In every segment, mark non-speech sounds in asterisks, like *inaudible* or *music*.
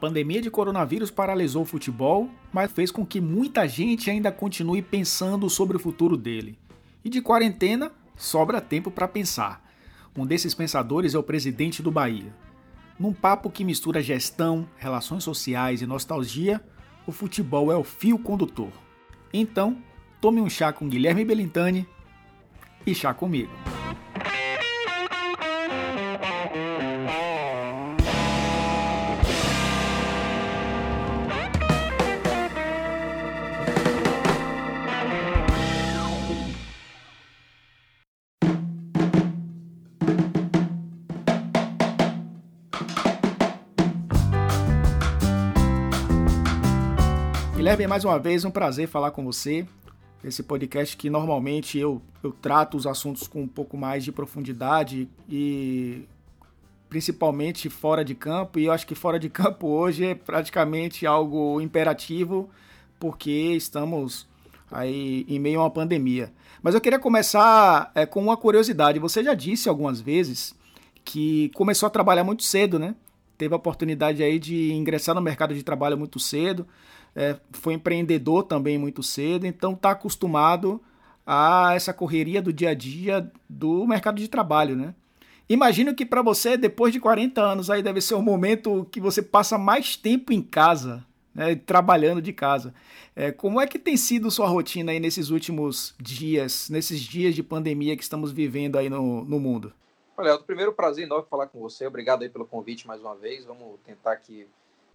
pandemia de coronavírus paralisou o futebol, mas fez com que muita gente ainda continue pensando sobre o futuro dele. E de quarentena, sobra tempo para pensar. Um desses pensadores é o presidente do Bahia. Num papo que mistura gestão, relações sociais e nostalgia, o futebol é o fio condutor. Então, tome um chá com Guilherme Belintani e chá comigo. Guilherme, mais uma vez, um prazer falar com você. Esse podcast que normalmente eu, eu trato os assuntos com um pouco mais de profundidade e principalmente fora de campo. E eu acho que fora de *laughs* campo hoje é praticamente algo imperativo, porque estamos aí em meio a uma pandemia. Mas eu queria começar é, com uma curiosidade. Você já disse algumas vezes que começou a trabalhar muito cedo, né? Teve a oportunidade aí de ingressar no mercado de trabalho muito cedo é, foi empreendedor também muito cedo, então está acostumado a essa correria do dia a dia do mercado de trabalho, né? Imagino que para você, depois de 40 anos, aí deve ser o momento que você passa mais tempo em casa, né, trabalhando de casa. É, como é que tem sido sua rotina aí nesses últimos dias, nesses dias de pandemia que estamos vivendo aí no, no mundo? Olha, é o primeiro prazer enorme falar com você. Obrigado aí pelo convite mais uma vez. Vamos tentar aqui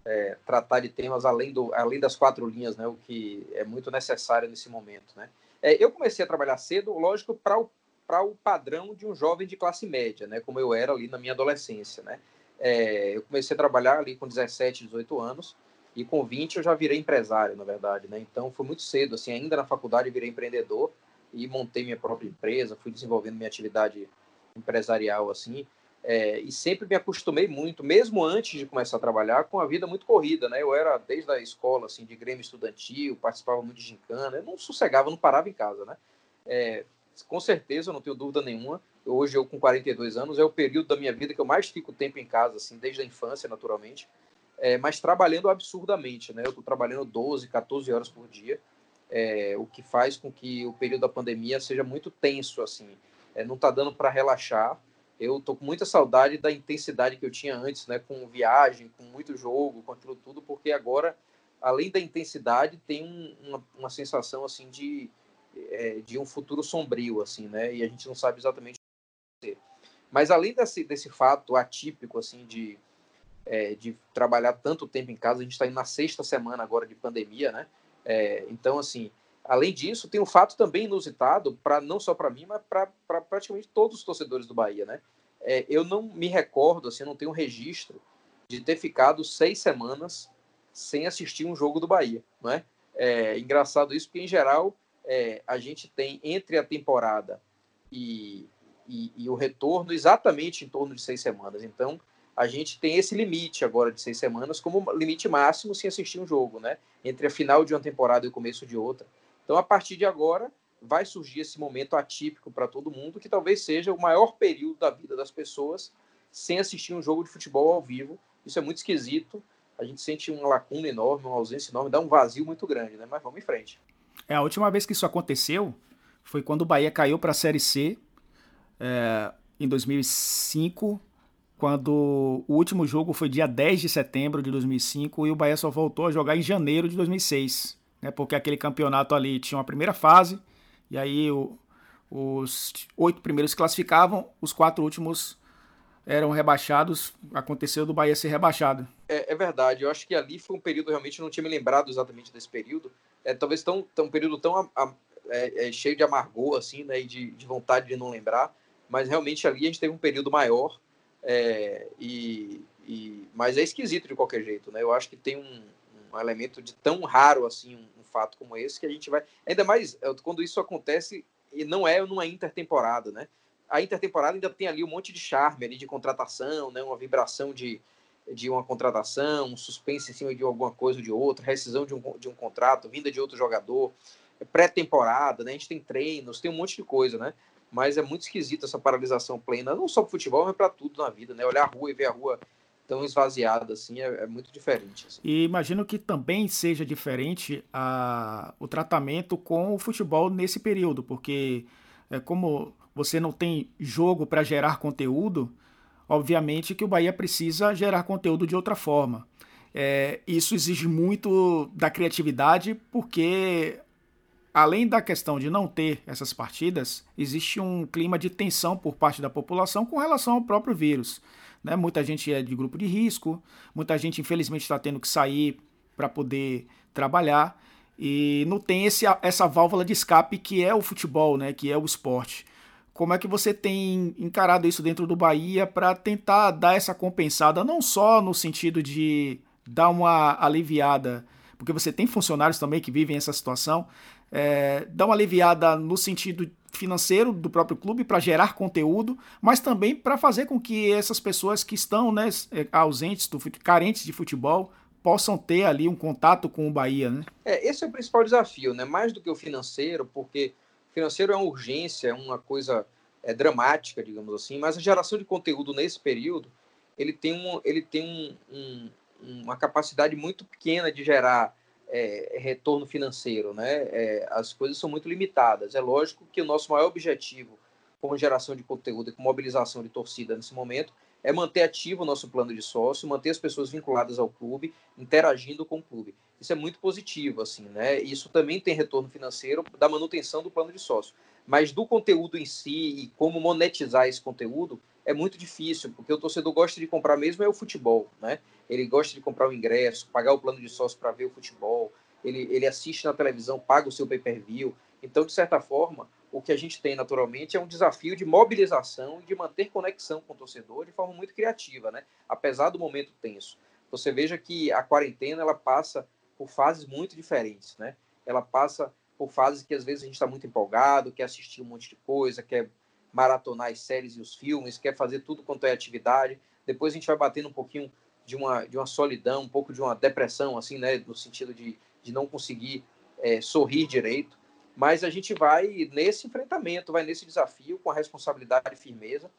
é, tratar de temas além, do, além das quatro linhas, né, o que é muito necessário nesse momento. Né? É, eu comecei a trabalhar cedo, lógico, para o, o padrão de um jovem de classe média, né, como eu era ali na minha adolescência. Né? É, eu comecei a trabalhar ali com 17, 18 anos, e com 20 eu já virei empresário, na verdade. Né? Então foi muito cedo, assim, ainda na faculdade virei empreendedor e montei minha própria empresa, fui desenvolvendo minha atividade empresarial assim. É, e sempre me acostumei muito, mesmo antes de começar a trabalhar, com a vida muito corrida, né? Eu era desde a escola, assim, de grêmio estudantil, participava muito de gincana, eu não sossegava, não parava em casa, né? É, com certeza, não tenho dúvida nenhuma, hoje eu com 42 anos, é o período da minha vida que eu mais fico tempo em casa, assim, desde a infância, naturalmente, é, mas trabalhando absurdamente, né? Eu estou trabalhando 12, 14 horas por dia, é, o que faz com que o período da pandemia seja muito tenso, assim, é, não está dando para relaxar, eu tô com muita saudade da intensidade que eu tinha antes, né? Com viagem, com muito jogo, com aquilo tudo, porque agora, além da intensidade, tem um, uma, uma, sensação assim de, é, de um futuro sombrio, assim, né? E a gente não sabe exatamente o que ser. Mas além desse, desse fato atípico, assim, de, é, de trabalhar tanto tempo em casa, a gente está na sexta semana agora de pandemia, né? É, então, assim, Além disso, tem um fato também inusitado, para não só para mim, mas para praticamente todos os torcedores do Bahia, né? É, eu não me recordo, assim, não tenho registro de ter ficado seis semanas sem assistir um jogo do Bahia, não é? É engraçado isso, porque em geral é, a gente tem entre a temporada e, e, e, o retorno exatamente em torno de seis semanas. Então a gente tem esse limite agora de seis semanas como limite máximo sem assistir um jogo, né? Entre a final de uma temporada e o começo de outra. Então, a partir de agora, vai surgir esse momento atípico para todo mundo, que talvez seja o maior período da vida das pessoas sem assistir um jogo de futebol ao vivo. Isso é muito esquisito. A gente sente uma lacuna enorme, uma ausência enorme, dá um vazio muito grande, né? Mas vamos em frente. É, a última vez que isso aconteceu foi quando o Bahia caiu para a Série C é, em 2005, quando o último jogo foi dia 10 de setembro de 2005 e o Bahia só voltou a jogar em janeiro de 2006 né, porque aquele campeonato ali tinha uma primeira fase, e aí o, os oito primeiros classificavam, os quatro últimos eram rebaixados, aconteceu do Bahia ser rebaixado. É, é, verdade, eu acho que ali foi um período, realmente não tinha me lembrado exatamente desse período, é, talvez tão, tão, um período tão a, a, é, é, cheio de amargor, assim, né, e de, de, vontade de não lembrar, mas realmente ali a gente teve um período maior, é, e, e, mas é esquisito de qualquer jeito, né, eu acho que tem um, um elemento de tão raro, assim, um, fato como esse que a gente vai. Ainda mais é, quando isso acontece e não é numa intertemporada, né? A intertemporada ainda tem ali um monte de charme ali de contratação, né? Uma vibração de, de uma contratação, um suspense em cima de alguma coisa ou de outra, rescisão de um, de um contrato, vinda de outro jogador, pré-temporada, né? A gente tem treinos, tem um monte de coisa, né? Mas é muito esquisito essa paralisação plena, não só para futebol, mas para tudo na vida, né? Olhar a rua e ver a rua tão esvaziada assim, é, é muito diferente. Assim. E imagino que também seja diferente a, o tratamento com o futebol nesse período, porque é, como você não tem jogo para gerar conteúdo, obviamente que o Bahia precisa gerar conteúdo de outra forma. É, isso exige muito da criatividade, porque além da questão de não ter essas partidas, existe um clima de tensão por parte da população com relação ao próprio vírus. Né? Muita gente é de grupo de risco, muita gente infelizmente está tendo que sair para poder trabalhar e não tem esse, essa válvula de escape que é o futebol, né? que é o esporte. Como é que você tem encarado isso dentro do Bahia para tentar dar essa compensada, não só no sentido de dar uma aliviada, porque você tem funcionários também que vivem essa situação, é, dar uma aliviada no sentido financeiro do próprio clube para gerar conteúdo, mas também para fazer com que essas pessoas que estão né, é, ausentes, do, carentes de futebol, possam ter ali um contato com o Bahia, né? É, esse é o principal desafio, né? Mais do que o financeiro, porque financeiro é uma urgência, é uma coisa é, dramática, digamos assim, mas a geração de conteúdo nesse período, ele tem, um, ele tem um, um, uma capacidade muito pequena de gerar é, retorno financeiro, né? É, as coisas são muito limitadas. É lógico que o nosso maior objetivo com geração de conteúdo e com mobilização de torcida nesse momento é manter ativo o nosso plano de sócio, manter as pessoas vinculadas ao clube, interagindo com o clube. Isso é muito positivo, assim, né? Isso também tem retorno financeiro da manutenção do plano de sócio. Mas do conteúdo em si e como monetizar esse conteúdo é muito difícil, porque o torcedor gosta de comprar mesmo é o futebol, né? Ele gosta de comprar o ingresso, pagar o plano de sócio para ver o futebol, ele, ele assiste na televisão, paga o seu pay-per-view. Então, de certa forma, o que a gente tem naturalmente é um desafio de mobilização e de manter conexão com o torcedor de forma muito criativa, né? Apesar do momento tenso. Você veja que a quarentena ela passa por fases muito diferentes, né? Ela passa por fases que às vezes a gente está muito empolgado, quer assistir um monte de coisa, quer maratonar as séries e os filmes, quer fazer tudo quanto é atividade. Depois a gente vai batendo um pouquinho de uma, de uma solidão, um pouco de uma depressão, assim, né? No sentido de, de não conseguir é, sorrir direito. Mas a gente vai nesse enfrentamento, vai nesse desafio com a responsabilidade e firmeza.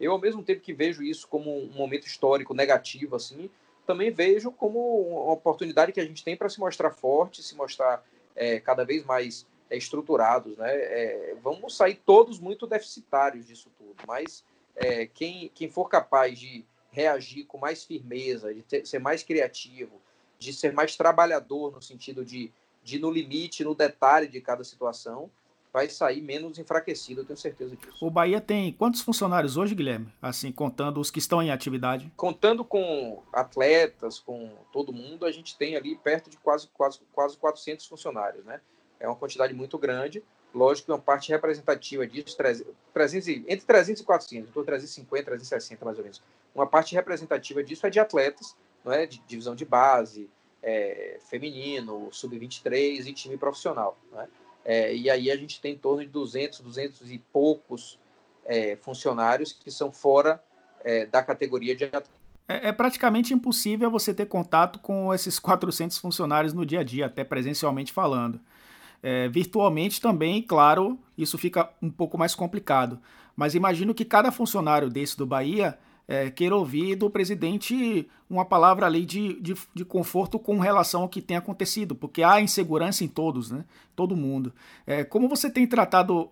Eu, ao mesmo tempo que vejo isso como um momento histórico negativo, assim, também vejo como uma oportunidade que a gente tem para se mostrar forte, se mostrar é, cada vez mais é, estruturados. Né? É, vamos sair todos muito deficitários disso tudo, mas é, quem, quem for capaz de reagir com mais firmeza, de ter, ser mais criativo, de ser mais trabalhador no sentido de de no limite, no detalhe de cada situação, vai sair menos enfraquecido, eu tenho certeza disso. O Bahia tem quantos funcionários hoje, Guilherme? Assim, contando os que estão em atividade? Contando com atletas, com todo mundo, a gente tem ali perto de quase, quase, quase 400 funcionários, né? É uma quantidade muito grande. Lógico que uma parte representativa disso, 300, entre 300 e 400, estou 350, 360 mais ou menos. Uma parte representativa disso é de atletas, não é? de divisão de base, é, feminino, sub-23 e time profissional. Né? É, e aí a gente tem em torno de 200, 200 e poucos é, funcionários que são fora é, da categoria de é, é, praticamente impossível você ter contato com esses 400 funcionários no dia a dia, até presencialmente falando. É, virtualmente também, claro, isso fica um pouco mais complicado. Mas imagino que cada funcionário desse do Bahia é, queira ouvir do presidente uma palavra ali de, de, de, conforto com relação ao que tem acontecido, porque há insegurança em todos, né? Todo mundo. É, como você tem tratado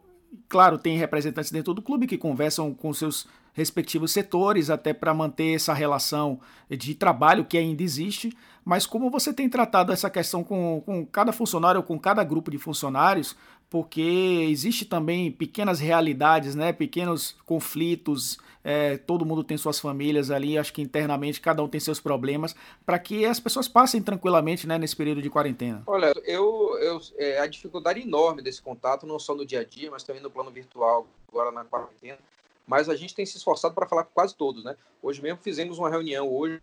Claro, tem representantes dentro do clube que conversam com seus respectivos setores, até para manter essa relação de trabalho que ainda existe, mas como você tem tratado essa questão com, com cada funcionário com cada grupo de funcionários, porque existe também pequenas realidades, né, pequenos conflitos, é, todo mundo tem suas famílias ali, acho que internamente cada um tem seus problemas, para que as pessoas passem tranquilamente né, nesse período de quarentena. Olha, eu, eu é, a dificuldade enorme desse contato, não só no dia a dia, mas também no plano virtual, agora na quarentena, mas a gente tem se esforçado para falar com quase todos, né? Hoje mesmo fizemos uma reunião hoje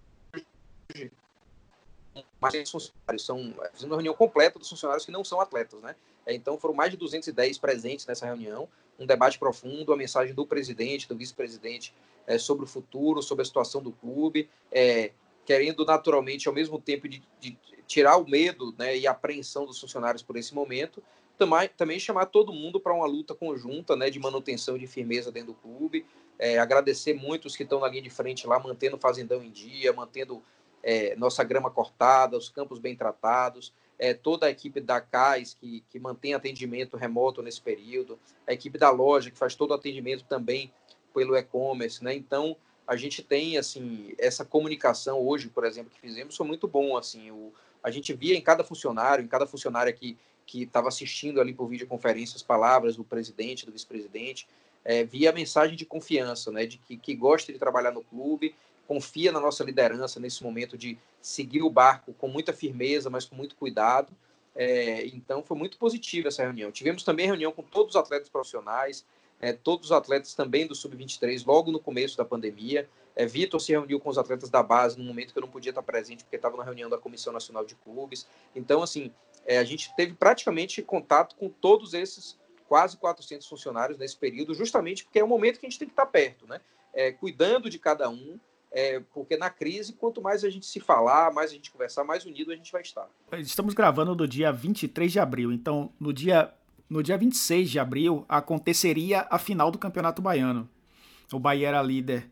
mais funcionários, são, uma reunião completa dos funcionários que não são atletas, né? É, então foram mais de 210 presentes nessa reunião, um debate profundo, a mensagem do presidente, do vice-presidente é, sobre o futuro, sobre a situação do clube, é, querendo naturalmente, ao mesmo tempo de, de, tirar o medo né, e a apreensão dos funcionários por esse momento, também, também chamar todo mundo para uma luta conjunta né, de manutenção de firmeza dentro do clube, É, agradecer muito os que estão na linha de frente lá, mantendo o fazendão em dia, mantendo é, nossa grama cortada, os campos bem tratados, é, toda a equipe da CAIS que, que mantém atendimento remoto nesse período, a equipe da loja que faz todo o atendimento também pelo e-commerce, né? Então a gente tem assim essa comunicação hoje, por exemplo, que fizemos foi muito bom assim. O, a gente via em cada funcionário, em cada funcionário que que estava assistindo ali por videoconferência as palavras do presidente, do vice-presidente, é, via a mensagem de confiança, né, de que, que gosta de trabalhar no clube, confia na nossa liderança nesse momento de seguir o barco com muita firmeza, mas com muito cuidado. É, então foi muito positiva essa reunião. Tivemos também reunião com todos os atletas profissionais, é, todos os atletas também do Sub-23, logo no começo da pandemia. É, Vitor se reuniu com os atletas da base no momento que eu não podia estar presente, porque estava na reunião da Comissão Nacional de Clubes. Então, assim, é, a gente teve praticamente contato com todos esses quase 400 funcionários nesse período, justamente porque é o momento que a gente tem que estar perto, né? É, cuidando de cada um, é, porque na crise, quanto mais a gente se falar, mais a gente conversar, mais unido a gente vai estar. Estamos gravando no dia 23 de abril, então no dia, no dia 26 de abril aconteceria a final do Campeonato Baiano. O Bahia era líder.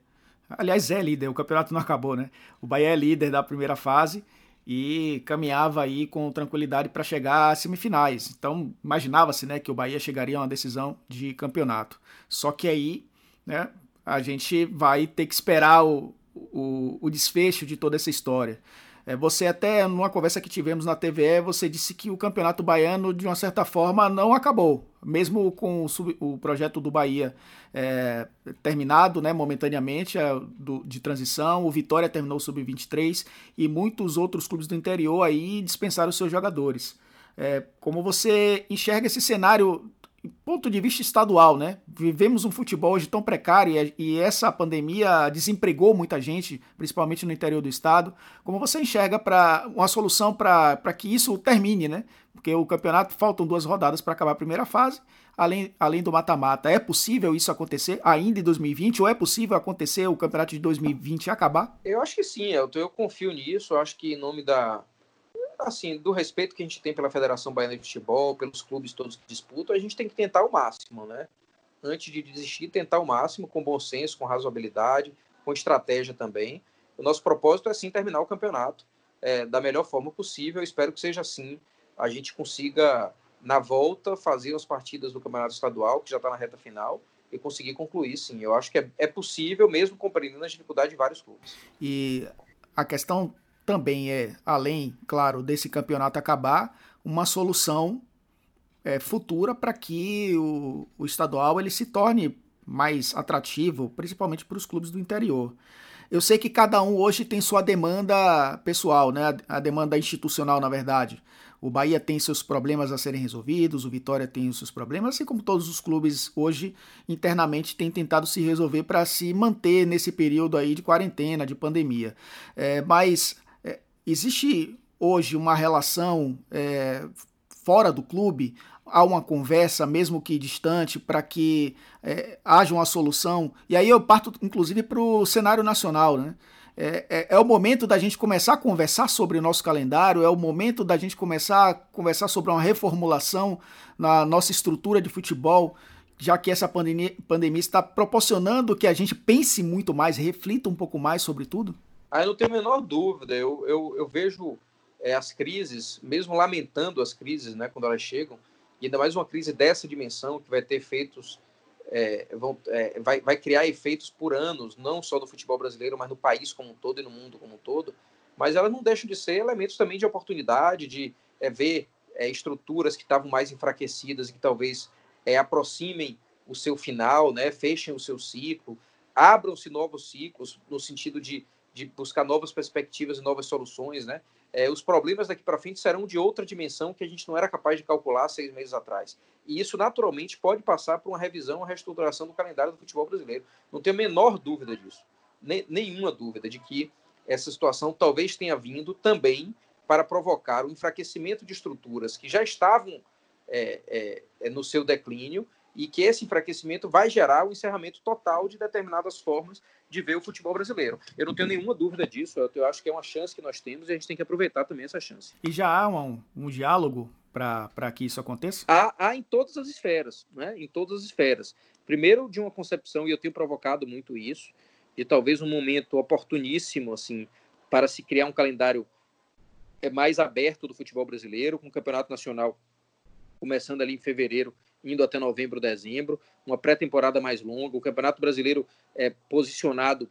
Aliás, é líder, o campeonato não acabou, né? O Bahia é líder da primeira fase e caminhava aí com tranquilidade para chegar às semifinais. Então, imaginava-se, né, que o Bahia chegaria a uma decisão de campeonato. Só que aí, né, a gente vai ter que esperar o, o, o desfecho de toda essa história. É, você até, numa conversa que tivemos na TVE, você disse que o Campeonato Baiano, de uma certa forma, não acabou. Mesmo com o, sub, o projeto do Bahia é, terminado né, momentaneamente, é, do, de transição, o Vitória terminou o Sub-23 e muitos outros clubes do interior aí dispensaram seus jogadores. É, como você enxerga esse cenário ponto de vista estadual, né? Vivemos um futebol hoje tão precário e, essa pandemia desempregou muita gente, principalmente no interior do estado. Como você enxerga para uma solução para que isso termine, né? Porque o campeonato faltam duas rodadas para acabar a primeira fase, além, além do mata-mata. É possível isso acontecer ainda em 2020 ou é possível acontecer o campeonato de 2020 acabar? Eu acho que sim, eu, eu confio nisso. Eu acho que em nome da, assim, do respeito que a gente tem pela Federação Baiana de Futebol, pelos clubes todos que disputam, a gente tem que tentar o máximo, né? Antes de desistir, tentar o máximo, com bom senso, com razoabilidade, com estratégia também. O nosso propósito é sim terminar o campeonato é, da melhor forma possível. espero que seja assim. A gente consiga, na volta, fazer as partidas do Campeonato Estadual, que já está na reta final, e conseguir concluir, sim. Eu acho que é, é possível, mesmo compreendendo as dificuldades de vários clubes. E a questão também é, além, claro, desse campeonato acabar, uma solução é, futura para que o, o estadual ele se torne mais atrativo, principalmente para os clubes do interior. Eu sei que cada um hoje tem sua demanda pessoal, né? a demanda institucional, na verdade. O Bahia tem seus problemas a serem resolvidos, o Vitória tem os seus problemas, assim como todos os clubes hoje internamente têm tentado se resolver para se manter nesse período aí de quarentena, de pandemia. É, mas Existe hoje uma relação é, fora do clube? Há uma conversa, mesmo que distante, para que é, haja uma solução? E aí eu parto, inclusive, para o cenário nacional, né? É, é, é, o momento da gente começar a conversar sobre o nosso calendário, é o momento da gente começar a conversar sobre uma reformulação na nossa estrutura de futebol, já que essa pandemia, pandemia está proporcionando que a gente pense muito mais, reflita um pouco mais sobre tudo? Aí não tenho a menor dúvida. Eu, eu, eu vejo é, as crises, mesmo lamentando as crises, né, quando elas chegam, e ainda mais uma crise dessa dimensão, que vai ter efeitos, é, vão, é, vai, vai criar efeitos por anos, não só do futebol brasileiro, mas no país como um todo e no mundo como um todo. Mas elas não deixam de ser elementos também de oportunidade, de é, ver é, estruturas que estavam mais enfraquecidas e que talvez é, aproximem o seu final, né, fechem o seu ciclo, abram-se novos ciclos, no sentido de de buscar novas perspectivas e novas soluções, né? É, os problemas daqui para frente serão de outra dimensão que a gente não era capaz de calcular seis meses atrás. E isso, naturalmente, pode passar por uma revisão, uma reestruturação do calendário do futebol brasileiro. Não tenho a menor dúvida disso. Nem, nenhuma dúvida de que essa situação talvez tenha vindo também para provocar o enfraquecimento de estruturas que já estavam é, é, é no seu declínio e que esse enfraquecimento vai gerar o encerramento total de determinadas formas de ver o futebol brasileiro. Eu não tenho nenhuma dúvida disso, eu acho que é uma chance que nós temos e a gente tem que aproveitar também essa chance. E já há um, um diálogo para que isso aconteça? Há, há, em todas as esferas, né? em todas as esferas. Primeiro, de uma concepção, e eu tenho provocado muito isso, de talvez um momento oportuníssimo assim para se criar um calendário é, mais aberto do futebol brasileiro, com o Campeonato Nacional começando ali em fevereiro, indo até novembro, dezembro, uma pré-temporada mais longa, o Campeonato Brasileiro é posicionado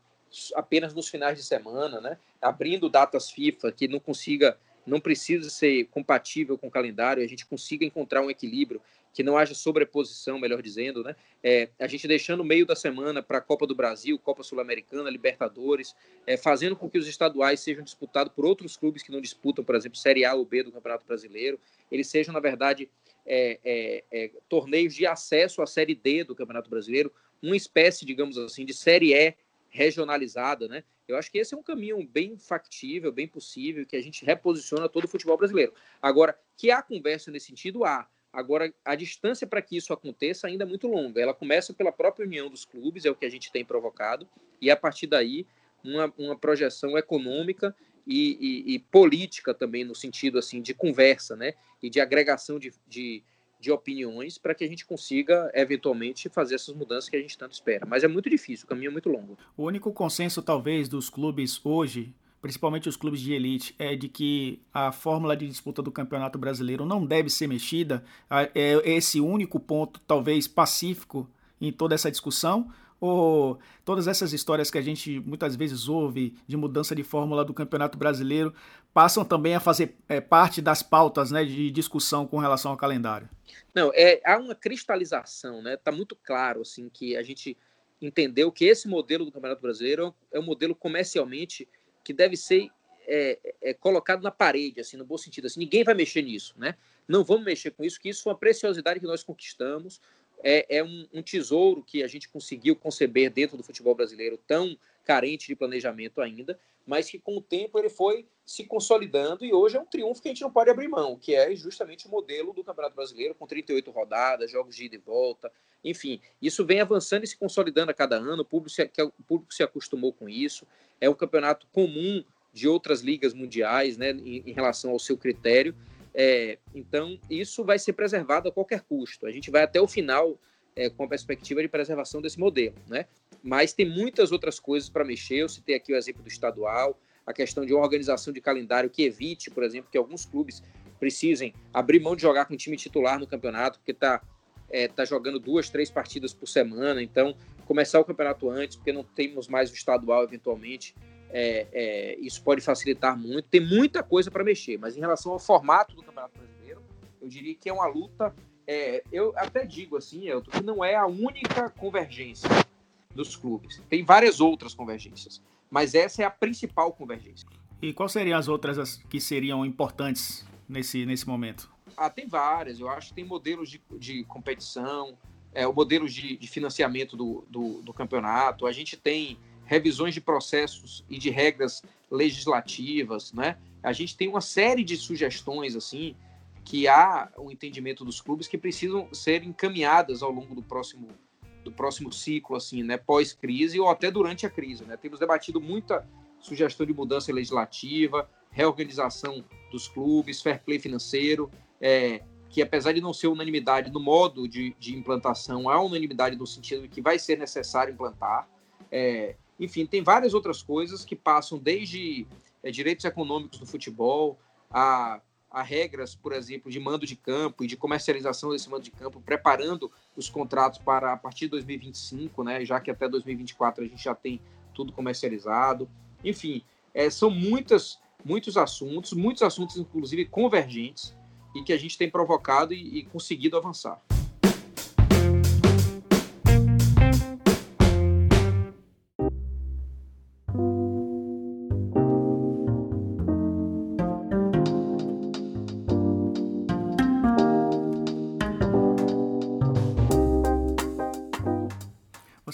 apenas nos finais de semana, né? abrindo datas FIFA que não consiga, não precisa ser compatível com o calendário, a gente consiga encontrar um equilíbrio, que não haja sobreposição, melhor dizendo, né? É, a gente deixando o meio da semana para a Copa do Brasil, Copa Sul-Americana, Libertadores, é, fazendo com que os estaduais sejam disputados por outros clubes que não disputam, por exemplo, Série A ou B do Campeonato Brasileiro, eles sejam, na verdade, é, é, é torneios de acesso à Série D do Campeonato Brasileiro, uma espécie, digamos assim, de Série E regionalizada, né? Eu acho que esse é um caminho bem factível, bem possível, que a gente reposiciona todo o futebol brasileiro. Agora, que há conversa nesse sentido, há. Agora, a distância para que isso aconteça ainda é muito longa. Ela começa pela própria união dos clubes, é o que a gente tem provocado, e a partir daí, uma, uma projeção econômica e, e, e política também, no sentido assim de conversa, né? E de agregação de, de de opiniões para que a gente consiga, eventualmente, fazer essas mudanças que a gente tanto espera. Mas é muito difícil, o caminho é muito longo. O único consenso, talvez, dos clubes hoje, principalmente os clubes de elite, é de que a fórmula de disputa do Campeonato Brasileiro não deve ser mexida. É esse único ponto, talvez, pacífico em toda essa discussão? Ou todas essas histórias que a gente muitas vezes ouve de mudança de fórmula do Campeonato Brasileiro passam também a fazer é, parte das pautas né, de discussão com relação ao calendário? Não, é, há uma cristalização, né? Está muito claro assim que a gente entendeu que esse modelo do Campeonato Brasileiro é um modelo comercialmente que deve ser é, é, colocado na parede, assim, no bom sentido. Assim, ninguém vai mexer nisso, né? Não vamos mexer com isso, que isso foi uma preciosidade que nós conquistamos é, é um, um, tesouro que a gente conseguiu conceber dentro do futebol brasileiro, tão carente de planejamento ainda, mas que com o tempo ele foi se consolidando e hoje é um triunfo que a gente não pode abrir mão, que é justamente o modelo do Campeonato Brasileiro, com 38 rodadas, jogos de ida e volta, enfim, isso vem avançando e se consolidando a cada ano, o público se, o público se acostumou com isso, é um campeonato comum de outras ligas mundiais, né, em, em relação ao seu critério, é, então, isso vai ser preservado a qualquer custo. A gente vai até o final é, com a perspectiva de preservação desse modelo, né? Mas tem muitas outras coisas para mexer. Eu citei aqui o exemplo do estadual, a questão de uma organização de calendário que evite, por exemplo, que alguns clubes precisem abrir mão de jogar com o time titular no campeonato, porque está é, tá jogando duas, três partidas por semana. Então, começar o campeonato antes, porque não temos mais o estadual eventualmente é, é, isso pode facilitar muito. Tem muita coisa para mexer, mas em relação ao formato do Campeonato Brasileiro, eu diria que é uma luta. É, eu até digo assim, Elton, que não é a única convergência dos clubes. Tem várias outras convergências, mas essa é a principal convergência. E quais seriam as outras que seriam importantes nesse, nesse momento? Ah, tem várias. Eu acho que tem modelos de, de competição, é, o modelo de, de financiamento do, do, do campeonato. A gente tem revisões de processos e de regras legislativas, né? A gente tem uma série de sugestões assim que há o um entendimento dos clubes que precisam ser encaminhadas ao longo do próximo do próximo ciclo assim, né, pós-crise ou até durante a crise, né? Temos debatido muita sugestão de mudança legislativa, reorganização dos clubes, fair play financeiro, é, que apesar de não ser unanimidade no modo de, de implantação, há unanimidade no sentido de que vai ser necessário implantar. É, enfim, tem várias outras coisas que passam desde é, direitos econômicos do futebol a, a regras, por exemplo, de mando de campo e de comercialização desse mando de campo, preparando os contratos para a partir de 2025, né, já que até 2024 a gente já tem tudo comercializado. Enfim, é, são muitas, muitos assuntos, muitos assuntos, inclusive, convergentes, e que a gente tem provocado e, e conseguido avançar.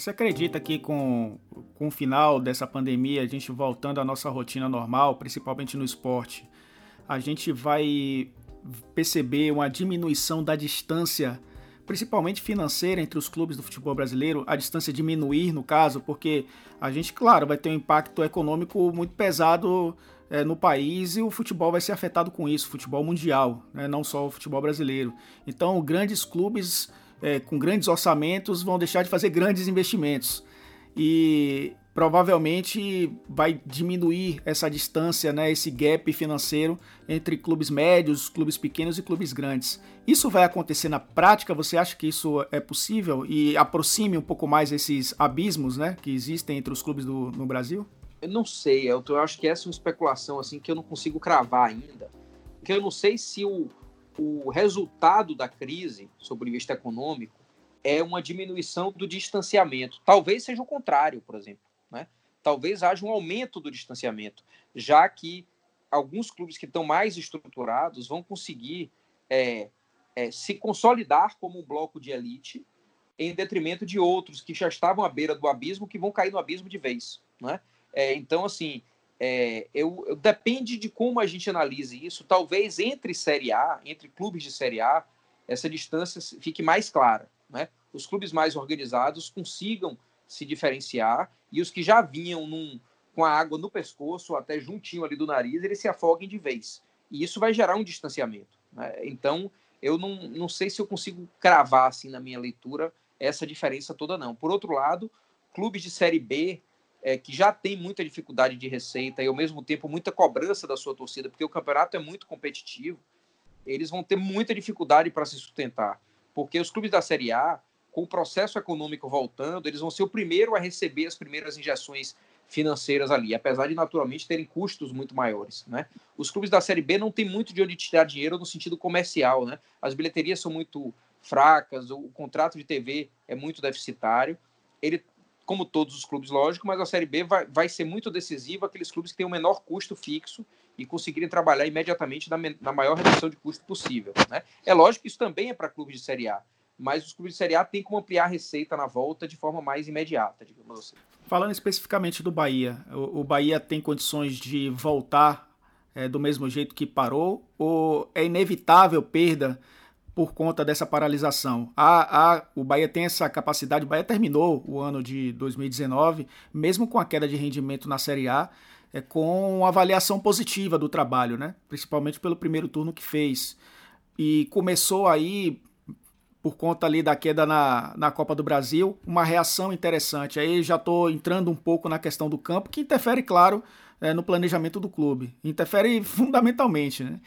Você acredita que com, com o final dessa pandemia, a gente voltando à nossa rotina normal, principalmente no esporte, a gente vai perceber uma diminuição da distância, principalmente financeira, entre os clubes do futebol brasileiro, a distância diminuir no caso, porque a gente, claro, vai ter um impacto econômico muito pesado é, no país e o futebol vai ser afetado com isso, futebol mundial, né, não só o futebol brasileiro. Então, grandes clubes é, com grandes orçamentos vão deixar de fazer grandes investimentos. E provavelmente vai diminuir essa distância, né, esse gap financeiro entre clubes médios, clubes pequenos e clubes grandes. Isso vai acontecer na prática? Você acha que isso é possível e aproxime um pouco mais esses abismos, né, que existem entre os clubes do, no Brasil? Eu não sei, Elton. Eu acho que essa é uma especulação assim que eu não consigo cravar ainda, porque eu não sei se o, o resultado da crise, sob o vista econômico, é uma diminuição do distanciamento. Talvez seja o contrário, por exemplo né? Talvez haja um aumento do distanciamento, já que alguns clubes que estão mais estruturados vão conseguir é, é, se consolidar como um bloco de elite em detrimento de outros que já estavam à beira do abismo, que vão cair no abismo de vez. Né? É, então, assim, é, eu, eu, depende de como a gente analise isso. Talvez entre Série A, entre clubes de Série A, essa distância fique mais clara. Né? Os clubes mais organizados consigam se diferenciar e os que já vinham num, com a água no pescoço, até juntinho ali do nariz, eles se afoguem de vez. E isso vai gerar um distanciamento. Né? Então, eu não, não sei se eu consigo cravar assim na minha leitura essa diferença toda, não. Por outro lado, clubes de Série B, é, que já tem muita dificuldade de receita e, ao mesmo tempo, muita cobrança da sua torcida, porque o campeonato é muito competitivo, eles vão ter muita dificuldade para se sustentar. Porque os clubes da Série A, com o processo econômico voltando, eles vão ser o primeiro a receber as primeiras injeções financeiras ali, apesar de naturalmente terem custos muito maiores, né? Os clubes da Série B não têm muito de onde tirar dinheiro no sentido comercial, né? As bilheterias são muito fracas, o contrato de TV é muito deficitário. Ele, como todos os clubes, lógico, mas a Série B vai, vai ser muito decisiva aqueles clubes que têm o menor custo fixo e conseguirem trabalhar imediatamente na, na maior redução de custo possível, né? É lógico que isso também é para clubes de Série A mas os clubes de Série A têm como ampliar a receita na volta de forma mais imediata, digamos assim. Falando especificamente do Bahia, o, o Bahia tem condições de voltar é, do mesmo jeito que parou ou é inevitável perda por conta dessa paralisação? A, a, o Bahia tem essa capacidade, o Bahia terminou o ano de 2019, mesmo com a queda de rendimento na Série A, é, com avaliação positiva do trabalho, né? principalmente pelo primeiro turno que fez. E começou aí por conta ali da queda na, na Copa do Brasil, uma reação interessante. Aí já estou entrando um pouco na questão do campo, que interfere, claro, é, no planejamento do clube. Interfere *laughs* fundamentalmente, né?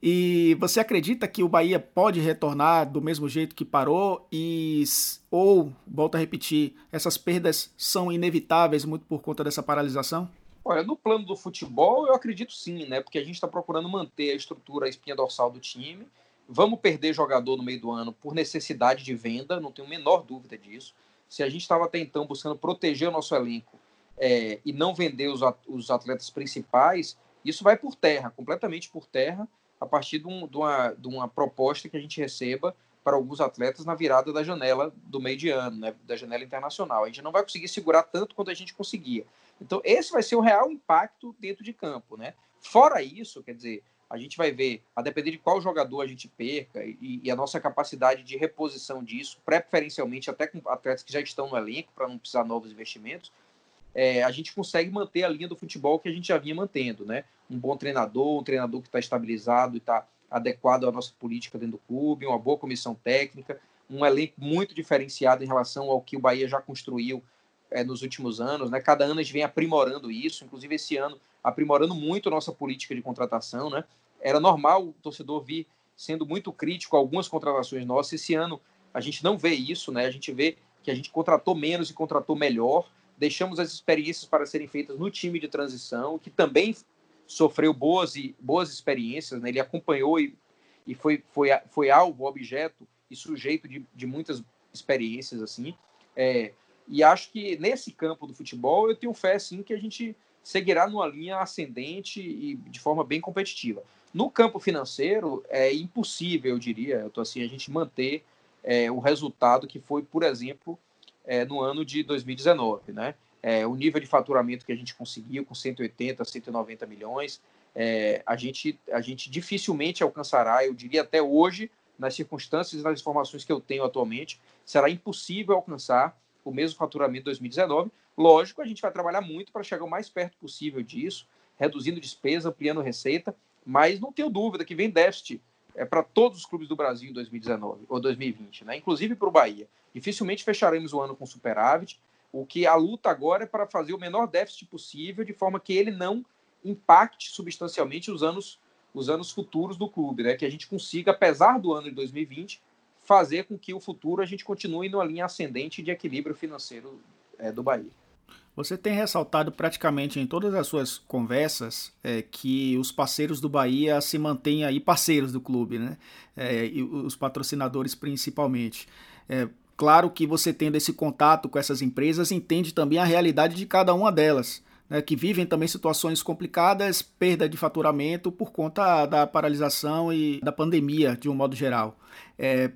E você acredita que o Bahia pode retornar do mesmo jeito que parou e ou volta a repetir, essas perdas são inevitáveis muito por conta dessa paralisação? Olha, no plano do futebol, eu acredito sim, né? Porque a gente está procurando manter a estrutura, a espinha dorsal do time Vamos perder jogador no meio do ano por necessidade de venda, não tenho a menor dúvida disso. Se a gente estava até então buscando proteger o nosso elenco é, e não vender os, os atletas principais, isso vai por terra, completamente por terra, a partir de, um, de, uma, de uma proposta que a gente receba para alguns atletas na virada da janela do meio de ano, né, da janela internacional. A gente não vai conseguir segurar tanto quanto a gente conseguia. Então, esse vai ser o real impacto dentro de campo. Né? Fora isso, quer dizer, a gente vai ver, a depender de qual jogador a gente perca e, e a nossa capacidade de reposição disso, preferencialmente até com atletas que já estão no elenco, para não precisar de novos investimentos, é, a gente consegue manter a linha do futebol que a gente já vinha mantendo, né? Um bom treinador, um treinador que está estabilizado e está adequado à nossa política dentro do clube, uma boa comissão técnica, um elenco muito diferenciado em relação ao que o Bahia já construiu é, nos últimos anos, né? Cada ano a gente vem aprimorando isso, inclusive esse ano aprimorando muito nossa política de contratação, né? Era normal o torcedor vir sendo muito crítico a algumas contratações nossas. Esse ano a gente não vê isso, né? A gente vê que a gente contratou menos e contratou melhor. Deixamos as experiências para serem feitas no time de transição, que também sofreu boas e boas experiências, né? Ele acompanhou e, e foi, foi, foi alvo, objeto e sujeito de, de muitas experiências assim. É, e acho que nesse campo do futebol eu tenho fé sim que a gente seguirá numa linha ascendente e de forma bem competitiva. No campo financeiro, é impossível, eu diria, eu tô assim, a gente manter é, o resultado que foi, por exemplo, é, no ano de 2019. Né? É, o nível de faturamento que a gente conseguiu, com 180, 190 milhões, é, a, gente, a gente dificilmente alcançará, eu diria até hoje, nas circunstâncias e nas informações que eu tenho atualmente, será impossível alcançar o mesmo faturamento de 2019. Lógico, a gente vai trabalhar muito para chegar o mais perto possível disso, reduzindo despesa, ampliando receita, mas não tenho dúvida que vem déficit é, para todos os clubes do Brasil em 2019 ou 2020, né? inclusive para o Bahia. Dificilmente fecharemos o ano com superávit. O que a luta agora é para fazer o menor déficit possível, de forma que ele não impacte substancialmente os anos, os anos futuros do clube, né? Que a gente consiga, apesar do ano de 2020, fazer com que o futuro a gente continue numa linha ascendente de equilíbrio financeiro é, do Bahia. Você tem ressaltado praticamente em todas as suas conversas é, que os parceiros do Bahia se mantêm aí parceiros do clube, né? É, e os patrocinadores principalmente. Claro que você tendo esse contato com essas empresas entende também a realidade de cada uma delas né, que vivem também situações complicadas, perda de faturamento por conta da paralisação e da pandemia, de um modo geral. É,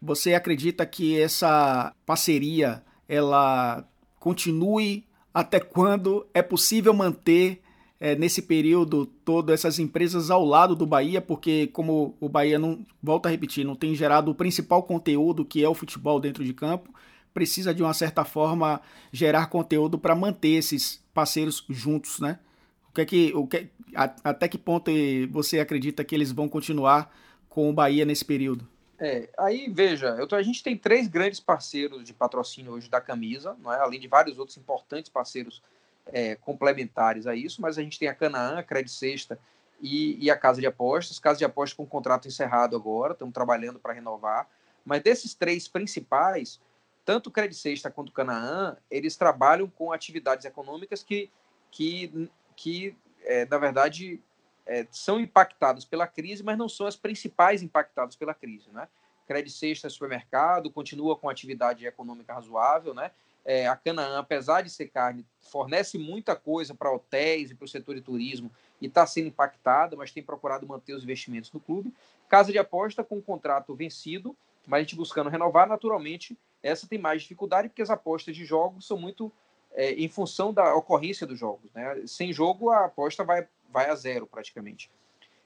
você acredita que essa parceria ela continue até quando é possível manter é, nesse período todo essas empresas ao lado do Bahia, porque como o Bahia não volta a repetir, não tem gerado o principal conteúdo que é o futebol dentro de campo, precisa de uma certa forma gerar conteúdo para manter esses parceiros juntos, né? O que é que, o que até que ponto você acredita que eles vão continuar com o Bahia nesse período? É, aí veja, eu, a gente tem três grandes parceiros de patrocínio hoje da camisa, não é? além de vários outros importantes parceiros é, complementares a isso, mas a gente tem a Canaã, a Credit Sexta e, e, a Casa de Apostas. Casa de Apostas com contrato encerrado agora, estamos trabalhando para renovar. Mas desses três principais, tanto o Credit Sexta quanto o Canaã, eles trabalham com atividades econômicas que, que, que é, na verdade, é, são impactadas pela crise, mas não são as principais impactadas pela crise, né? Credit Sexta é supermercado, continua com atividade econômica razoável, né? É, a Canaã, apesar de ser carne, fornece muita coisa para hotéis e para o setor de turismo e está sendo impactada, mas tem procurado manter os investimentos no clube. Casa de aposta com o contrato vencido, mas a gente buscando renovar, naturalmente, essa tem mais dificuldade porque as apostas de jogos são muito é, em função da ocorrência dos jogos. Né? Sem jogo, a aposta vai, vai a zero praticamente.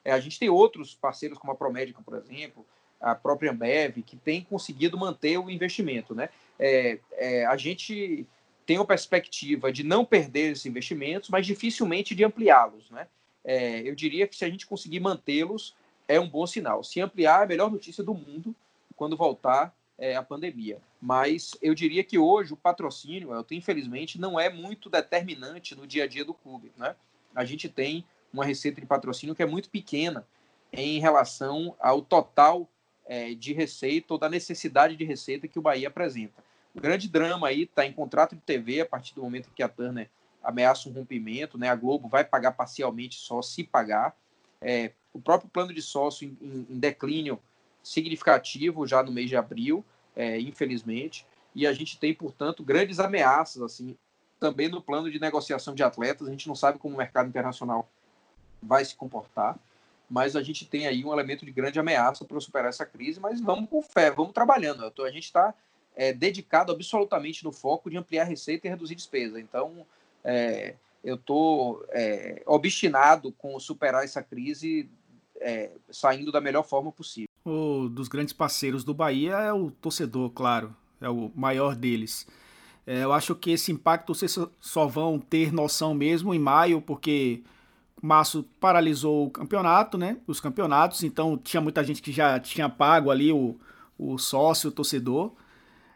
É, a gente tem outros parceiros, como a Promédica, por exemplo, a própria Ambev, que tem conseguido manter o investimento. Né? É, é, a gente tem a perspectiva de não perder esses investimentos, mas dificilmente de ampliá-los. Né? É, eu diria que se a gente conseguir mantê-los, é um bom sinal. Se ampliar, é a melhor notícia do mundo quando voltar é, a pandemia. Mas eu diria que hoje o patrocínio, Elton, infelizmente, não é muito determinante no dia a dia do clube. Né? A gente tem uma receita de patrocínio que é muito pequena em relação ao total é, de receita ou da necessidade de receita que o Bahia apresenta. O grande drama aí está em contrato de TV, a partir do momento que a Turner ameaça um rompimento, né? a Globo vai pagar parcialmente só se pagar. É, o próprio plano de sócio em, em, em declínio significativo já no mês de abril, é, infelizmente, e a gente tem, portanto, grandes ameaças assim também no plano de negociação de atletas. A gente não sabe como o mercado internacional vai se comportar, mas a gente tem aí um elemento de grande ameaça para superar essa crise. Mas vamos com fé, vamos trabalhando. A gente está é, dedicado absolutamente no foco de ampliar receita e reduzir despesa. Então, é, eu estou é, obstinado com superar essa crise é, saindo da melhor forma possível o dos grandes parceiros do Bahia é o torcedor, claro, é o maior deles. É, eu acho que esse impacto vocês só vão ter noção mesmo em maio, porque março paralisou o campeonato, né? Os campeonatos, então tinha muita gente que já tinha pago ali o, o sócio, o torcedor,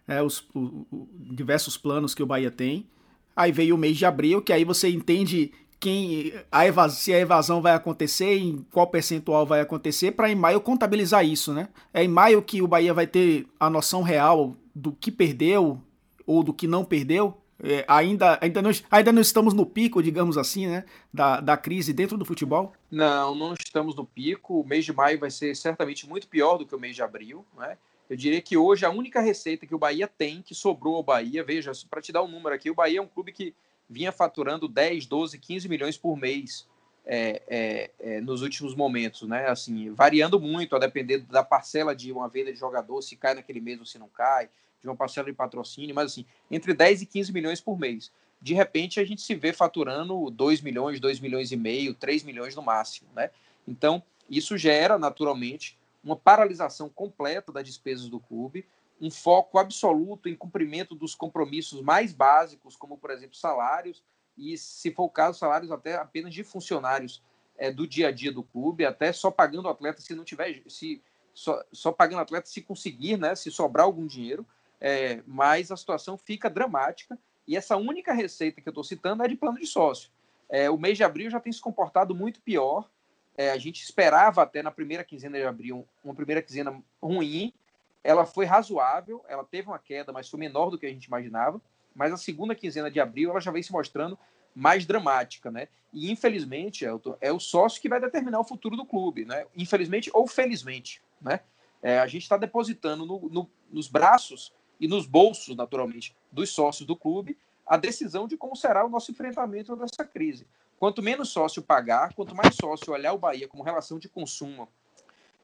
é, os o, o, diversos planos que o Bahia tem. Aí veio o mês de abril, que aí você entende quem a se a evasão vai acontecer, em qual percentual vai acontecer, para em maio contabilizar isso, né? É em maio que o Bahia vai ter a noção real do que perdeu ou do que não perdeu. É, ainda, ainda, não, ainda não estamos no pico, digamos assim, né? Da, da crise dentro do futebol? Não, não estamos no pico. O mês de maio vai ser certamente muito pior do que o mês de abril, né? Eu diria que hoje a única receita que o Bahia tem, que sobrou ao Bahia, veja, para te dar um número aqui, o Bahia é um clube que vinha faturando 10, 12, 15 milhões por mês é, é, é, nos últimos momentos, né? Assim, variando muito, a depender da parcela de uma venda de jogador, se cai naquele mês ou se não cai, de uma parcela de patrocínio, mas assim, entre 10 e 15 milhões por mês. De repente a gente se vê faturando 2 milhões, 2 milhões e meio, 3 milhões no máximo, né? Então, isso gera naturalmente uma paralisação completa das despesas do clube, um foco absoluto em cumprimento dos compromissos mais básicos, como, por exemplo, salários e, se for o caso, salários até apenas de funcionários é, do dia a dia do clube, até só pagando atleta se não tiver, se só, só pagando atleta se conseguir, né, se sobrar algum dinheiro, é, mas a situação fica dramática e essa única receita que eu estou citando é de plano de sócio. É, o mês de abril já tem se comportado muito pior. É, a gente esperava até na primeira quinzena de abril uma primeira quinzena ruim. Ela foi razoável, ela teve uma queda, mas foi menor do que a gente imaginava. Mas a segunda quinzena de abril ela já vem se mostrando mais dramática, né? E infelizmente, Elton, é o sócio que vai determinar o futuro do clube, né? Infelizmente ou felizmente, né? É, a gente está depositando no, no, nos braços e nos bolsos, naturalmente, dos sócios do clube a decisão de como será o nosso enfrentamento dessa crise. Quanto menos sócio pagar, quanto mais sócio olhar o Bahia como relação de consumo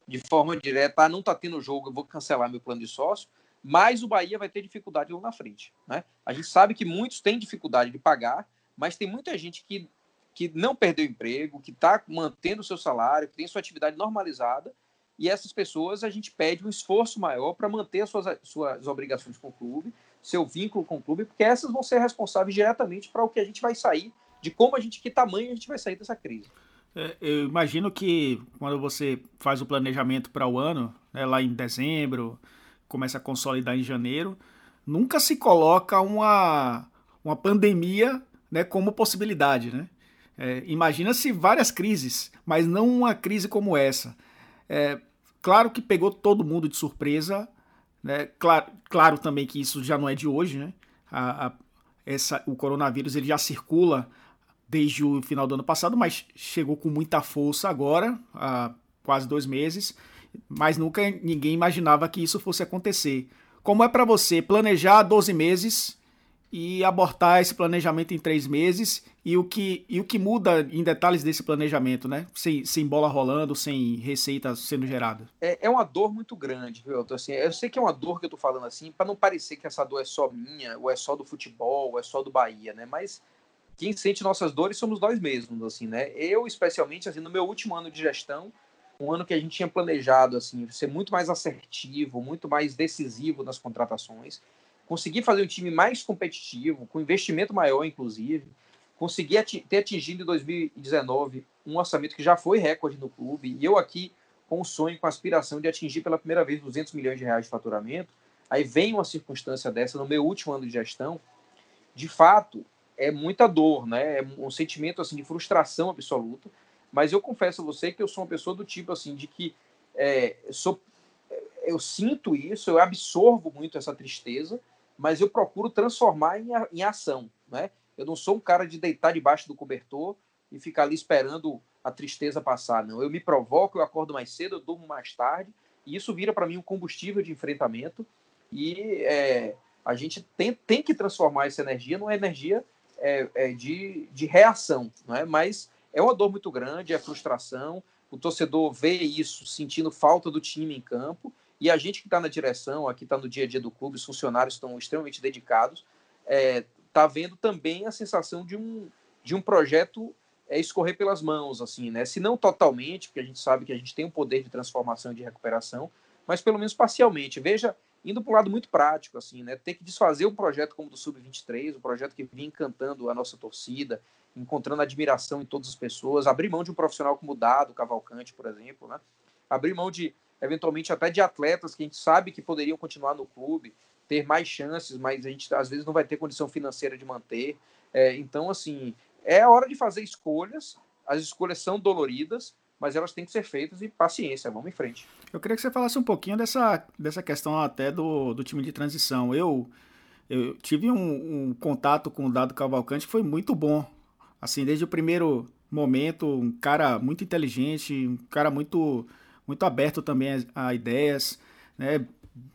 de forma direta, ah, não está tendo jogo, eu vou cancelar meu plano de sócio, mais o Bahia vai ter dificuldade lá na frente. Né? A gente sabe que muitos têm dificuldade de pagar, mas tem muita gente que, que não perdeu emprego, que está mantendo o seu salário, que tem sua atividade normalizada, e essas pessoas a gente pede um esforço maior para manter as suas, suas obrigações com o clube, seu vínculo com o clube, porque essas vão ser responsáveis diretamente para o que a gente vai sair, de como a gente, que tamanho a gente vai sair dessa crise. É, eu imagino que quando você faz o planejamento para o ano, né, lá em dezembro, começa a consolidar em janeiro, nunca se coloca uma, uma pandemia né, como possibilidade. Né? É, Imagina-se várias crises, mas não uma crise como essa. É, claro que pegou todo mundo de surpresa. Né? Claro, claro também que isso já não é de hoje. Né? A, a, essa, o coronavírus ele já circula desde o final do ano passado, mas chegou com muita força agora, há quase dois meses. Mas nunca ninguém imaginava que isso fosse acontecer. Como é para você planejar 12 meses e abortar esse planejamento em três meses e o que, e o que muda em detalhes desse planejamento, né? Sem, sem bola rolando, sem receita sendo gerada. É, é uma dor muito grande, viu? Então, assim, eu sei que é uma dor que eu tô falando assim, para não parecer que essa dor é só minha, ou é só do futebol, ou é só do Bahia, né? Mas quem sente nossas dores somos nós mesmos, assim, né? Eu, especialmente, assim, no meu último ano de gestão, um ano que a gente tinha planejado, assim, ser muito mais assertivo, muito mais decisivo nas contratações, conseguir fazer um time mais competitivo, com investimento maior, inclusive, conseguir ter atingido em 2019 um orçamento que já foi recorde no clube, e eu aqui com o sonho, com a aspiração de atingir pela primeira vez 200 milhões de reais de faturamento, aí vem uma circunstância dessa no meu último ano de gestão, de fato, é muita dor, né? É um sentimento assim de frustração absoluta, mas eu confesso a você que eu sou uma pessoa do tipo assim de que é, sou, eu sinto isso, eu absorvo muito essa tristeza, mas eu procuro transformar em, em ação, né? Eu não sou um cara de deitar debaixo do cobertor e ficar ali esperando a tristeza passar, não. Eu me provoco, eu acordo mais cedo, eu durmo mais tarde, e isso vira para mim um combustível de enfrentamento. E é, a gente tem, tem que transformar essa energia numa energia é, é, de, de reação, não é? Mas é uma dor muito grande, é frustração. O torcedor vê isso, sentindo falta do time em campo, e a gente que está na direção, aqui está no dia a dia do clube, os funcionários estão extremamente dedicados, está é, tá vendo também a sensação de um, de um projeto é, escorrer pelas mãos, assim, né? Se não totalmente, porque a gente sabe que a gente tem um poder de transformação e de recuperação, mas pelo menos parcialmente. Veja, indo para um lado muito prático, assim, né? Ter que desfazer um projeto como o do Sub-23, um projeto que vinha encantando a nossa torcida, encontrando admiração em todas as pessoas, abrir mão de um profissional como o Dado Cavalcante, por exemplo, né? Abrir mão de eventualmente até de atletas que a gente sabe que poderiam continuar no clube, ter mais chances, mas a gente às vezes não vai ter condição financeira de manter. É, então, assim, é hora de fazer escolhas. As escolhas são doloridas, mas elas têm que ser feitas e paciência, vamos em frente. Eu queria que você falasse um pouquinho dessa, dessa questão até do, do time de transição. Eu, eu tive um, um contato com o Dado Cavalcante que foi muito bom. Assim, desde o primeiro momento, um cara muito inteligente, um cara muito muito aberto também a, ideias, né?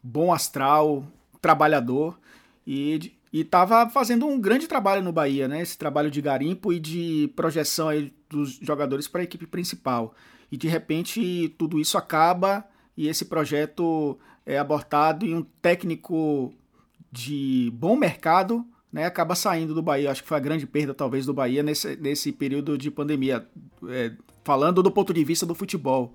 bom astral, trabalhador e estava fazendo um grande trabalho no Bahia, né? Esse trabalho de garimpo e de projeção aí dos jogadores para a equipe principal. E de repente tudo isso acaba e esse projeto é abortado e um técnico de bom mercado né, acaba saindo do Bahia. Acho que foi a grande perda, talvez, do Bahia nesse, nesse período de pandemia. É, falando do ponto de vista do futebol.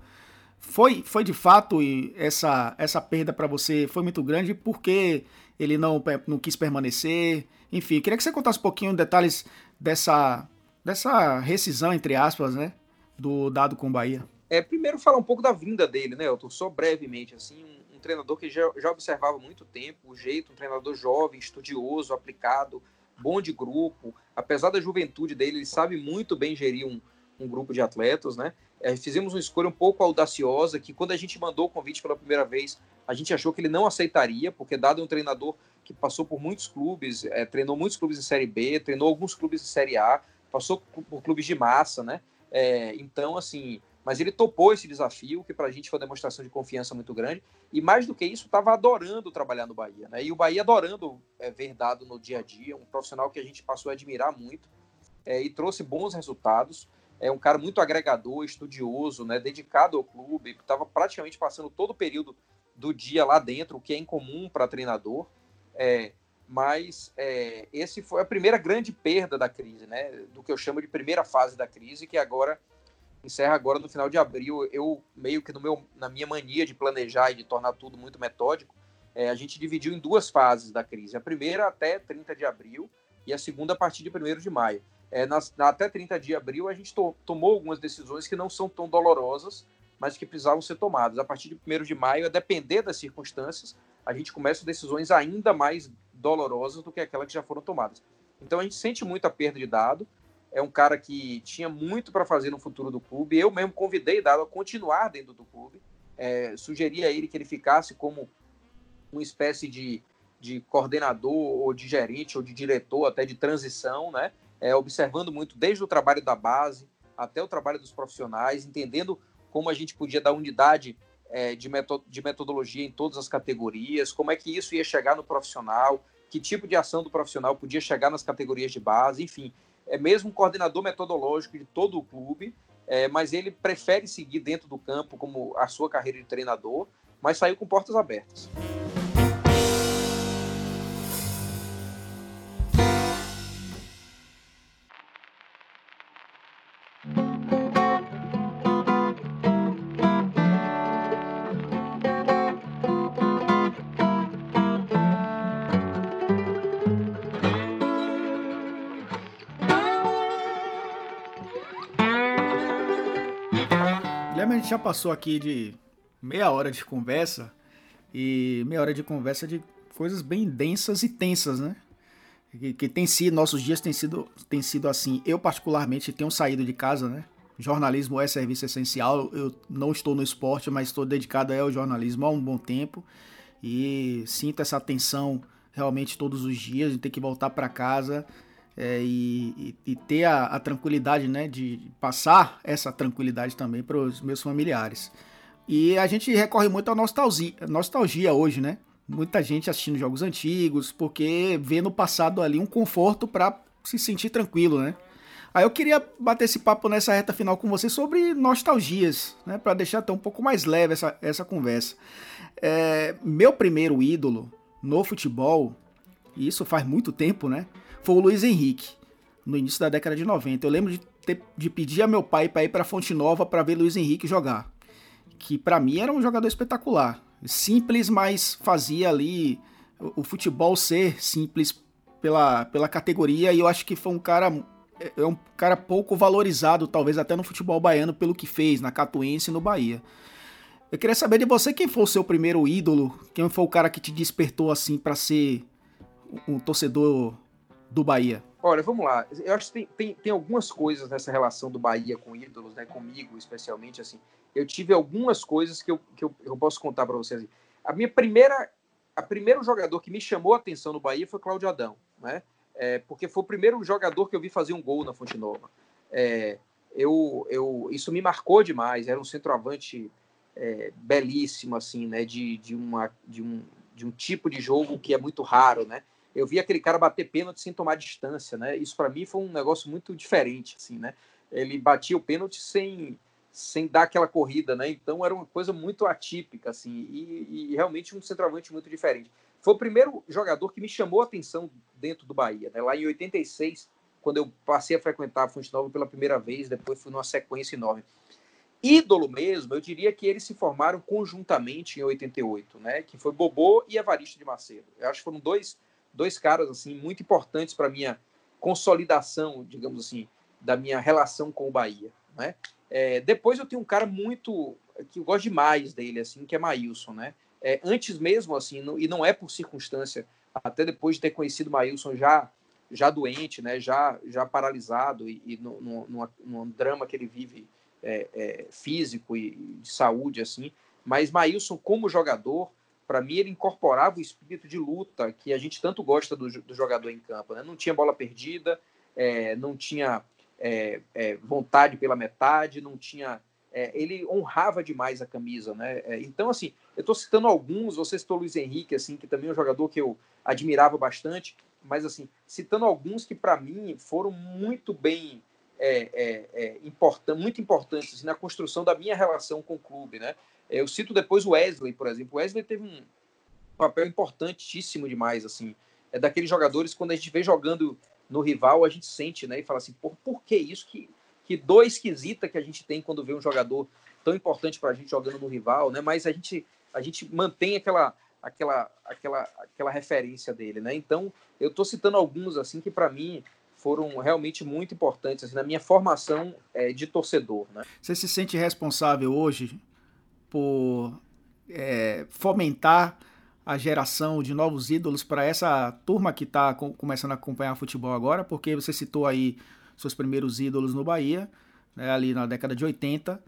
Foi, foi de fato essa, essa perda para você foi muito grande porque ele não, não quis permanecer. Enfim, queria que você contasse um pouquinho detalhes dessa, dessa rescisão, entre aspas, né? Do dado com o Bahia. É, primeiro falar um pouco da vinda dele, né, Elton? Só brevemente, assim, um, um treinador que já, já observava há muito tempo o jeito, um treinador jovem, estudioso, aplicado, bom de grupo. Apesar da juventude dele, ele sabe muito bem gerir um, um grupo de atletas, né? É, fizemos uma escolha um pouco audaciosa, que quando a gente mandou o convite pela primeira vez, a gente achou que ele não aceitaria, porque dado um treinador que passou por muitos clubes, é, treinou muitos clubes em Série B, treinou alguns clubes em Série A, passou por clubes de massa, né? É, então, assim, mas ele topou esse desafio, que para a gente foi uma demonstração de confiança muito grande, e mais do que isso, estava adorando trabalhar no Bahia, né? E o Bahia adorando é, ver dado no dia a dia, um profissional que a gente passou a admirar muito, é, e trouxe bons resultados é um cara muito agregador, estudioso, né, dedicado ao clube, estava praticamente passando todo o período do dia lá dentro, o que é incomum para treinador. É, mas é, esse foi a primeira grande perda da crise, né, do que eu chamo de primeira fase da crise, que agora encerra agora no final de abril. Eu meio que no meu, na minha mania de planejar e de tornar tudo muito metódico, é, a gente dividiu em duas fases da crise. A primeira até 30 de abril e a segunda a partir de 1 de maio é, nas, até 30 de abril, a gente to, tomou algumas decisões que não são tão dolorosas, mas que precisavam ser tomadas. A partir de 1 de maio, a depender das circunstâncias, a gente começa decisões ainda mais dolorosas do que aquelas que já foram tomadas. Então a gente sente muito a perda de dado. É um cara que tinha muito para fazer no futuro do clube. Eu mesmo convidei dado a continuar dentro do clube. É, sugeri a ele que ele ficasse como uma espécie de, de coordenador ou de gerente ou de diretor até de transição, né? É, observando muito desde o trabalho da base até o trabalho dos profissionais, entendendo como a gente podia dar unidade é, de, de metodologia em todas as categorias, como é que isso ia chegar no profissional, que tipo de ação do profissional podia chegar nas categorias de base, enfim, é mesmo um coordenador metodológico de todo o clube, é, mas ele prefere seguir dentro do campo como a sua carreira de treinador, mas saiu com portas abertas. Já passou aqui de meia hora de conversa e meia hora de conversa de coisas bem densas e tensas, né? Que, que tem sido, nossos dias tem sido, tem sido assim. Eu, particularmente, tenho saído de casa, né? Jornalismo é serviço essencial. Eu não estou no esporte, mas estou dedicado ao jornalismo há um bom tempo e sinto essa tensão realmente todos os dias de ter que voltar para casa é, e, e, ter a, a, tranquilidade, né, de passar essa tranquilidade também para os meus familiares. E a gente recorre muito à nostalgia, nostalgia hoje, né? Muita gente assistindo jogos antigos, porque vê no passado ali um conforto para se sentir tranquilo, né? Aí eu queria bater esse papo nessa reta final com você sobre nostalgias, né? Para deixar até um pouco mais leve essa, essa conversa. É, meu primeiro ídolo no futebol, e isso faz muito tempo, né? Foi o Luiz Henrique, no início da década de 90. Eu lembro de, ter, de pedir a meu pai para ir para Fonte Nova para ver Luiz Henrique jogar. Que para mim era um jogador espetacular. Simples, mas fazia ali o, o futebol ser simples pela, pela categoria. E eu acho que foi um cara é um cara pouco valorizado, talvez até no futebol baiano, pelo que fez na Catuense e no Bahia. Eu queria saber de você quem foi o seu primeiro ídolo, quem foi o cara que te despertou assim para ser um torcedor do Bahia? Olha, vamos lá. Eu acho que tem, tem, tem, algumas coisas nessa relação do Bahia com ídolos, né? Comigo, especialmente, assim. Eu tive algumas coisas que eu, que eu, eu posso contar para vocês. A minha primeira... A primeiro jogador que me chamou a atenção no Bahia foi Cláudio Adão, né? É, porque foi o primeiro jogador que eu vi fazer um gol na Fonte Nova. É, eu, eu, isso me marcou demais. Era um centroavante é, belíssimo, assim, né? De, de, uma, de, um, de um tipo de jogo que é muito raro, né? Eu vi aquele cara bater pênalti sem tomar distância, né? Isso para mim foi um negócio muito diferente, assim, né? Ele batia o pênalti sem sem dar aquela corrida, né? Então era uma coisa muito atípica, assim, e, e, realmente um centroavante muito diferente. Foi o primeiro jogador que me chamou a atenção dentro do Bahia, né? Lá em 86, quando eu passei a frequentar a Fonte Nova pela primeira vez, depois fui numa sequência enorme. ídolo mesmo, eu diria que eles se formaram conjuntamente em 88, né? Que foi Bobô e Evaristo de Macedo. Eu acho que foram dois, dois caras assim muito importantes para minha consolidação, digamos assim, da minha relação com o Bahia, né? É, depois eu tenho um cara muito que eu gosto demais dele, assim, que é Maílson, né? É, antes mesmo, assim, e não é por circunstância, até depois de ter conhecido Maílson já já doente, né? Já já paralisado e, e no, no, num drama que ele vive é, é, físico e de saúde, assim. Mas Maílson, como jogador, para mim, ele incorporava o espírito de luta que a gente tanto gosta do, do jogador em campo. Né? Não tinha bola perdida, é, não tinha é, é, vontade pela metade, não tinha. É, ele honrava demais a camisa, né? então, assim, eu estou citando alguns, você citou Luiz Henrique, assim, que também é um jogador que eu admirava bastante, mas, assim, citando alguns que, para mim, foram muito bem é, é, é muito importantes assim, na construção da minha relação com o clube. Né? Eu cito depois o Wesley, por exemplo. O Wesley teve um papel importantíssimo demais. assim É daqueles jogadores, quando a gente vê jogando no rival, a gente sente né, e fala assim: por, por que isso? Que, que dor esquisita que a gente tem quando vê um jogador tão importante para a gente jogando no rival, né? mas a gente, a gente mantém aquela aquela aquela aquela referência dele, né? Então, eu estou citando alguns assim que para mim foram realmente muito importantes assim, na minha formação é, de torcedor. Né? Você se sente responsável hoje por é, fomentar a geração de novos ídolos para essa turma que está começando a acompanhar futebol agora? Porque você citou aí seus primeiros ídolos no Bahia, né, ali na década de 80.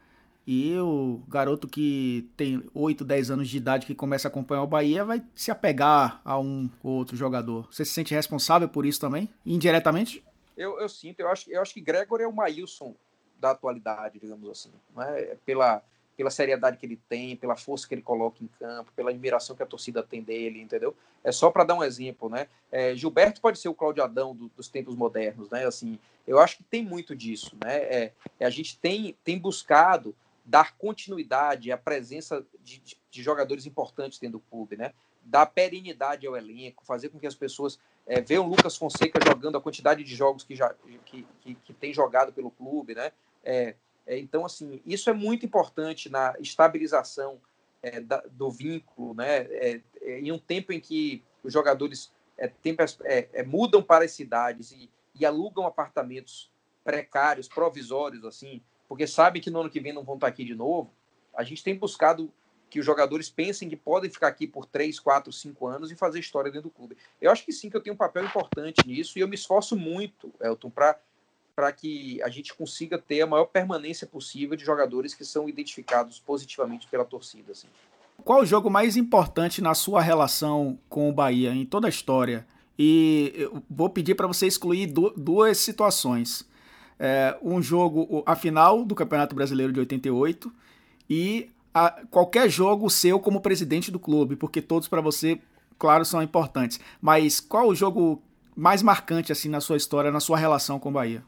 E o garoto que tem 8, 10 anos de idade que começa a acompanhar o Bahia vai se apegar a um ou outro jogador. Você se sente responsável por isso também? Indiretamente? Eu, eu sinto, eu acho, eu acho que Gregor é o Maílson da atualidade, digamos assim. Né? Pela, pela seriedade que ele tem, pela força que ele coloca em campo, pela admiração que a torcida tem dele, entendeu? É só para dar um exemplo, né? É, Gilberto pode ser o Cláudio Adão do, dos tempos modernos, né? Assim, eu acho que tem muito disso, né? É, é a gente tem, tem buscado dar continuidade à presença de, de, de, jogadores importantes dentro do clube, né? Dar perenidade ao elenco, fazer com que as pessoas é, vejam Lucas Fonseca jogando a quantidade de jogos que já que, que, que tem jogado pelo clube, né? É, então, assim, isso é muito importante na estabilização é, da, do vínculo, né? É, é, em um tempo em que os jogadores tem, mudam para as cidades e, e alugam apartamentos precários, provisórios, assim, porque sabe que no ano que vem não vão estar aqui de novo, a gente tem buscado que os jogadores pensem que podem ficar aqui por 3, 4, 5 anos e fazer história dentro do clube. Eu acho que sim, que eu tenho um papel importante nisso e eu me esforço muito, Elton, para que a gente consiga ter a maior permanência possível de jogadores que são identificados positivamente pela torcida. Assim. Qual o jogo mais importante na sua relação com o Bahia, em toda a história? E eu vou pedir para você excluir duas situações é, um jogo, a final do Campeonato Brasileiro de 88 e a, qualquer jogo seu como presidente do clube, porque todos para você, claro, são importantes. Mas qual o jogo mais marcante assim na sua história, na sua relação com o Bahia?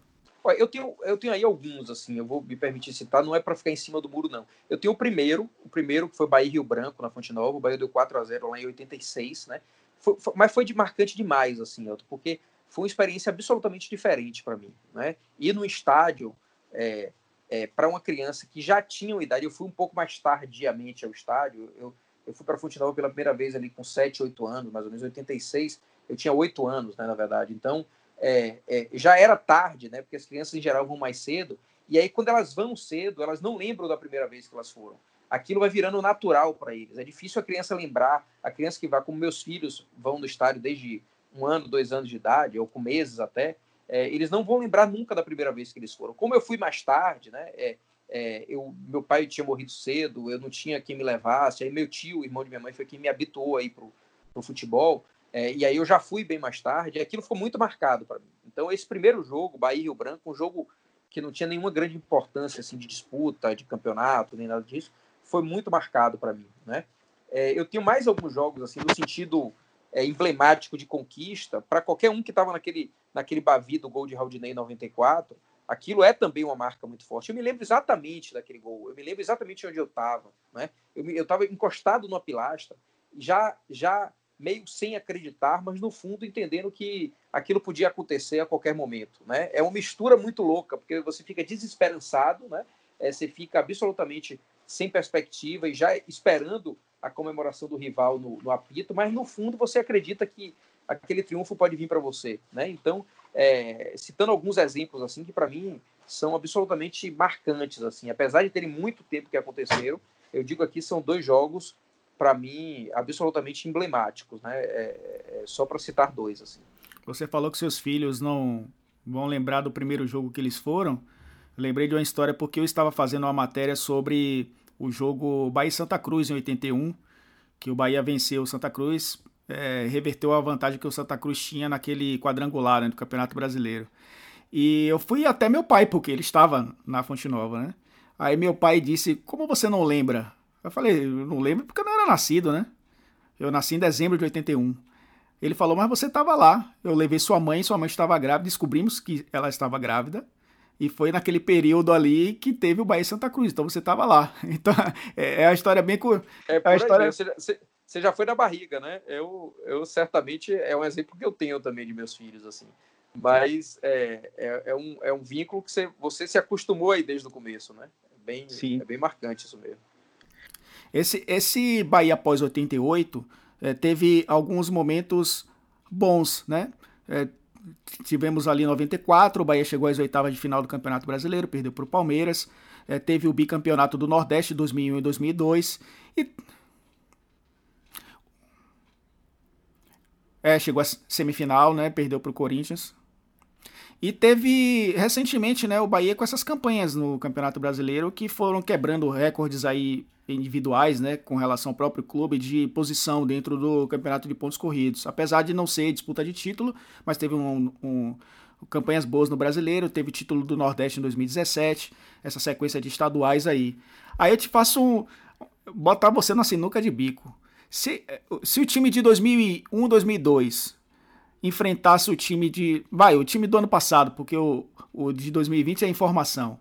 Eu tenho, eu tenho aí alguns, assim, eu vou me permitir citar, não é para ficar em cima do muro, não. Eu tenho o primeiro, o primeiro que foi Bahia Rio Branco, na Fonte Nova, o Bahia deu 4 a 0 lá em 86, né? Foi, foi, mas foi de marcante demais, assim, porque foi uma experiência absolutamente diferente para mim. Né? Ir no estádio, é, é, para uma criança que já tinha uma idade, eu fui um pouco mais tardiamente ao estádio, eu, eu fui para Fonte Nova pela primeira vez ali com 7, 8 anos, mais ou menos, 86, eu tinha 8 anos, né, na verdade, então é, é, já era tarde, né, porque as crianças em geral vão mais cedo, e aí quando elas vão cedo, elas não lembram da primeira vez que elas foram. Aquilo vai virando natural para eles. É difícil a criança lembrar, a criança que vai, como meus filhos vão no estádio desde um ano, dois anos de idade, ou com meses até, é, eles não vão lembrar nunca da primeira vez que eles foram. Como eu fui mais tarde, né? É, é, eu, meu pai tinha morrido cedo, eu não tinha quem me levasse, aí meu tio, irmão de minha mãe, foi quem me habituou aí pro, pro futebol, é, e aí eu já fui bem mais tarde, e aquilo ficou muito marcado para mim. Então esse primeiro jogo, Bahia e Rio Branco, um jogo que não tinha nenhuma grande importância assim de disputa, de campeonato, nem nada disso, foi muito marcado para mim, né? É, eu tenho mais alguns jogos assim no sentido é, emblemático de conquista, para qualquer um que estava naquele, naquele Bavi do gol de Raudinei em 94, aquilo é também uma marca muito forte. Eu me lembro exatamente daquele gol, eu me lembro exatamente onde eu estava. Né? Eu estava encostado numa pilastra, já, já meio sem acreditar, mas no fundo entendendo que aquilo podia acontecer a qualquer momento. Né? É uma mistura muito louca, porque você fica desesperançado, né? é, você fica absolutamente sem perspectiva e já esperando a comemoração do rival no, no apito, mas no fundo você acredita que aquele triunfo pode vir para você, né? Então, é, citando alguns exemplos assim que para mim são absolutamente marcantes assim, apesar de terem muito tempo que aconteceram, eu digo aqui são dois jogos para mim absolutamente emblemáticos, né? É, é, só para citar dois assim. Você falou que seus filhos não vão lembrar do primeiro jogo que eles foram. Lembrei de uma história porque eu estava fazendo uma matéria sobre o jogo Bahia Santa Cruz em 81, que o Bahia venceu o Santa Cruz, é, reverteu a vantagem que o Santa Cruz tinha naquele quadrangular né, do Campeonato Brasileiro. E eu fui até meu pai, porque ele estava na Fonte Nova, né? Aí meu pai disse: Como você não lembra? Eu falei: Eu não lembro porque eu não era nascido, né? Eu nasci em dezembro de 81. Ele falou: Mas você estava lá. Eu levei sua mãe, sua mãe estava grávida, descobrimos que ela estava grávida. E foi naquele período ali que teve o Bahia Santa Cruz. Então você estava lá. *laughs* Então é, é a história bem. É, é a história... Você, já, você, já foi na barriga, né? Eu, eu certamente é um exemplo que eu tenho também de meus filhos, assim. Mas é, é, é um, é um vínculo que você, você se acostumou aí desde o começo, né? É bem, Sim. é bem marcante isso mesmo. Esse, esse Bahia após 88 é, teve alguns momentos bons, né? É, tivemos ali 94, o Bahia chegou às oitavas de final do Campeonato Brasileiro, perdeu para o Palmeiras. É, teve o bicampeonato do Nordeste 2001 e 2002 e é, chegou à semifinal, né? Perdeu para o Corinthians. E teve recentemente, né, o Bahia com essas campanhas no Campeonato Brasileiro que foram quebrando recordes aí individuais, né, com relação ao próprio clube de posição dentro do Campeonato de pontos corridos. Apesar de não ser disputa de título, mas teve um, um campanhas boas no Brasileiro, teve título do Nordeste em 2017, essa sequência de estaduais aí. Aí eu te faço um, botar você na sinuca de bico. Se, se o time de 2001, 2002 enfrentasse o time de. Vai, o time do ano passado, porque o, o de 2020 é informação.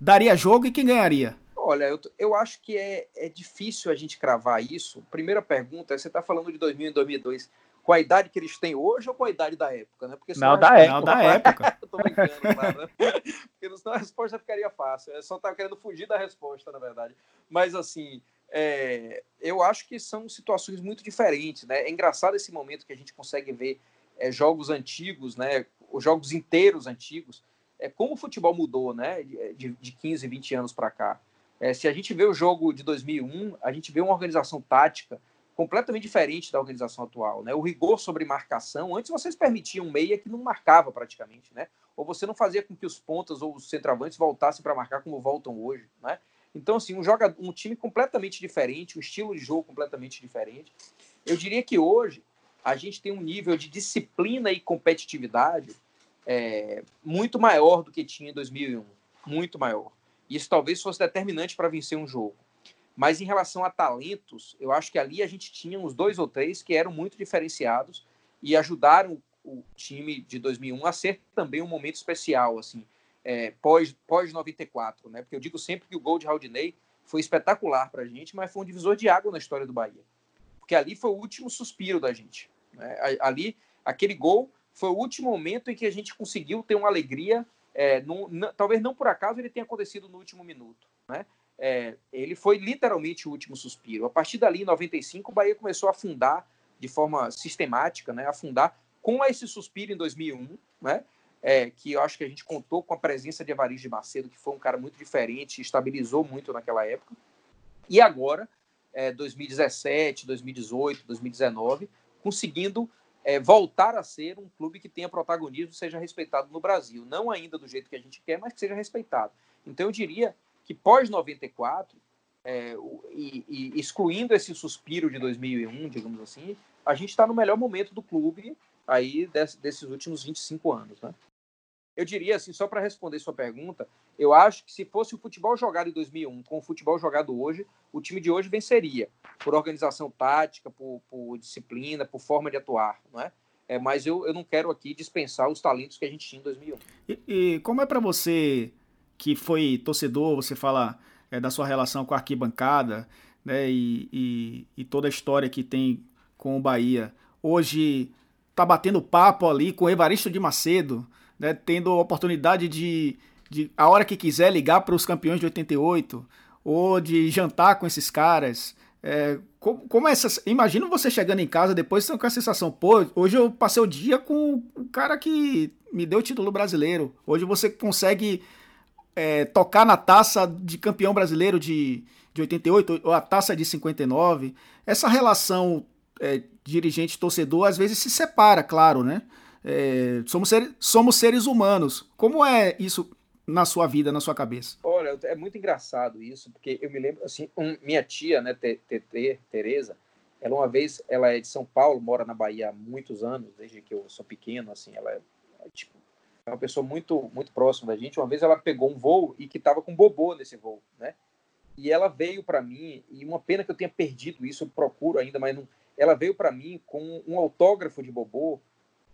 Daria jogo e quem ganharia? Olha, eu, eu acho que é, é difícil a gente cravar isso. Primeira pergunta, você está falando de 2000 e 2002 com a idade que eles têm hoje ou com a idade da época, né? Porque não, da época. Não, da época. *laughs* eu tô brincando, claro, né? Porque senão a resposta ficaria fácil. Eu só estava querendo fugir da resposta, na verdade. Mas, assim, é, eu acho que são situações muito diferentes, né? É engraçado esse momento que a gente consegue ver é, jogos antigos, né, os jogos inteiros antigos, é como o futebol mudou, né, de, de 15, 20 anos para cá. É, se a gente vê o jogo de 2001, a gente vê uma organização tática completamente diferente da organização atual, né? O rigor sobre marcação, antes vocês permitiam um meia que não marcava praticamente, né? Ou você não fazia com que os pontas ou os centroavantes voltassem para marcar como voltam hoje, né? Então, assim, um, um time completamente diferente, um estilo de jogo completamente diferente. Eu diria que hoje a gente tem um nível de disciplina e competitividade é, muito maior do que tinha em 2001. Muito maior. Isso talvez fosse determinante para vencer um jogo. Mas em relação a talentos, eu acho que ali a gente tinha uns dois ou três que eram muito diferenciados e ajudaram o time de 2001 a ser também um momento especial, assim, é, pós, pós 94, né? Porque eu digo sempre que o gol de Haldinei foi espetacular para a gente, mas foi um divisor de água na história do Bahia, porque ali foi o último suspiro da gente. Né? Ali, aquele gol foi o último momento em que a gente conseguiu ter uma alegria. É, num, talvez não por acaso ele tenha acontecido no último minuto. Né? É, ele foi literalmente o último suspiro. A partir dali, em 95, o Bahia começou a afundar de forma sistemática, né? afundar com esse suspiro em 2001, né? É, que eu acho que a gente contou com a presença de Evaristo de Macedo, que foi um cara muito diferente, estabilizou muito naquela época. E agora, é, 2017, 2018, 2019, conseguindo é, voltar a ser um clube que tenha protagonismo, seja respeitado no Brasil. Não ainda do jeito que a gente quer, mas que seja respeitado. Então eu diria que pós 94, é, e, e, excluindo esse suspiro de 2001, digamos assim, a gente está no melhor momento do clube aí desse, desses últimos 25 anos, né? Eu diria assim, só para responder sua pergunta, eu acho que se fosse o futebol jogado em 2001 com o futebol jogado hoje, o time de hoje venceria, por organização tática, por, por disciplina, por forma de atuar, não é? é mas eu, eu não quero aqui dispensar os talentos que a gente tinha em 2001. E, e como é para você que foi torcedor, você fala é, da sua relação com a arquibancada, né, e, e, e toda a história que tem com o Bahia, hoje tá batendo papo ali com o Evaristo de Macedo, né, tendo a oportunidade de, de a hora que quiser ligar para os campeões de 88 ou de jantar com esses caras. É, como, como essa. Imagina você chegando em casa depois com a sensação, pô, hoje eu passei o dia com o cara que me deu o título brasileiro. Hoje você consegue é, tocar na taça de campeão brasileiro de, de 88, ou a taça de 59. Essa relação é, dirigente-torcedor às vezes se separa, claro, né? É, somos, ser, somos seres humanos. Como é isso na sua vida, na sua cabeça? Olha, é muito engraçado isso, porque eu me lembro, assim, um, minha tia, né, Tereza, ela uma vez, ela é de São Paulo, mora na Bahia há muitos anos, desde que eu sou pequeno, assim, ela é, é tipo, é uma pessoa muito, muito próxima da gente. Uma vez ela pegou um voo e que estava com bobô nesse voo, né? E ela veio para mim, e uma pena que eu tenha perdido isso, eu procuro ainda, mas não. Ela veio para mim com um autógrafo de bobô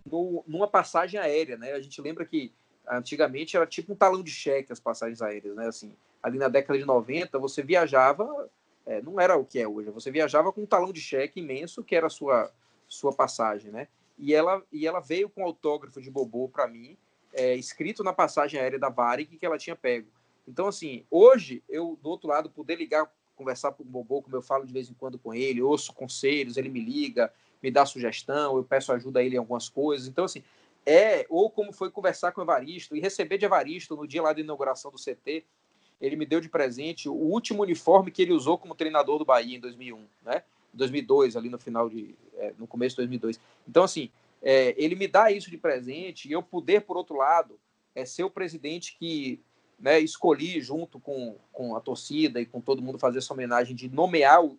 no, numa passagem aérea, né? A gente lembra que antigamente era tipo um talão de cheque as passagens aéreas, né? Assim, ali na década de 90, você viajava, é, não era o que é hoje, você viajava com um talão de cheque imenso que era a sua, sua passagem, né? E ela, e ela veio com um autógrafo de Bobô para mim, é, escrito na passagem aérea da Varig que ela tinha pego. Então, assim, hoje, eu, do outro lado, poder ligar, conversar com o Bobô, como eu falo de vez em quando com ele, ouço conselhos, ele me liga, me dá sugestão, eu peço ajuda a ele em algumas coisas. Então, assim, é, ou como foi conversar com o Evaristo e receber de Evaristo no dia lá da inauguração do CT, ele me deu de presente o último uniforme que ele usou como treinador do Bahia em 2001, né? 2002, ali no final de, é, no começo de 2002. Então, assim, é, ele me dá isso de presente e eu poder, por outro lado, é, ser o presidente que né, escolhi junto com, com a torcida e com todo mundo fazer essa homenagem de nomear o,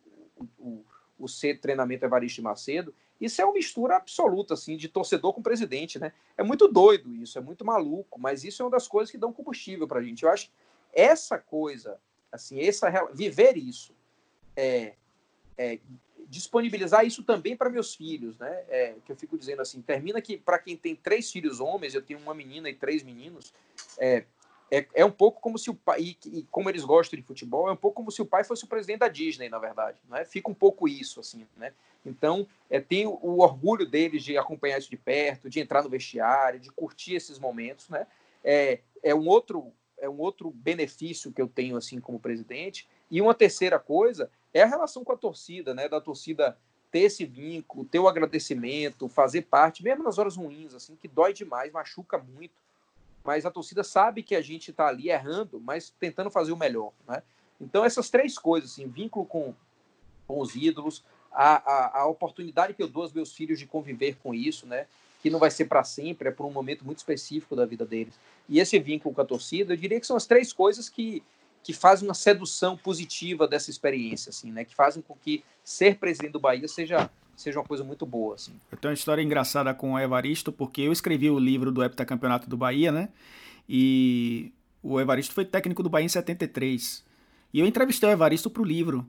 o, o C treinamento Evaristo Macedo, isso é uma mistura absoluta, assim, de torcedor com presidente, né? É muito doido isso, é muito maluco, mas isso é uma das coisas que dão combustível pra gente. Eu acho que essa coisa, assim, essa, viver isso, é, é disponibilizar isso também para meus filhos, né? É, que eu fico dizendo assim, termina que para quem tem três filhos homens, eu tenho uma menina e três meninos, é, é, é um pouco como se o pai, e, e, como eles gostam de futebol, é um pouco como se o pai fosse o presidente da Disney, na verdade. Né? Fica um pouco isso, assim, né? Então, é, tem o, o, orgulho deles de acompanhar isso de perto, de entrar no vestiário, de curtir esses momentos, né? É, é um outro é um outro benefício que eu tenho assim como presidente. E uma terceira coisa é a relação com a torcida, né? Da torcida ter esse vínculo, ter o agradecimento, fazer parte, mesmo nas horas ruins, assim, que dói demais, machuca muito mas a torcida sabe que a gente está ali errando, mas tentando fazer o melhor, né? Então essas três coisas, assim, vínculo com, com os ídolos, a, a, a oportunidade que eu dou aos meus filhos de conviver com isso, né? Que não vai ser para sempre, é por um momento muito específico da vida deles. E esse vínculo com a torcida, eu diria que são as três coisas que, que fazem uma sedução positiva dessa experiência, assim, né? Que fazem com que ser presidente do Bahia seja seja uma coisa muito boa. Assim. Eu tenho uma história engraçada com o Evaristo, porque eu escrevi o livro do heptacampeonato do Bahia, né? E o Evaristo foi técnico do Bahia em 73. E eu entrevistei o Evaristo para o livro.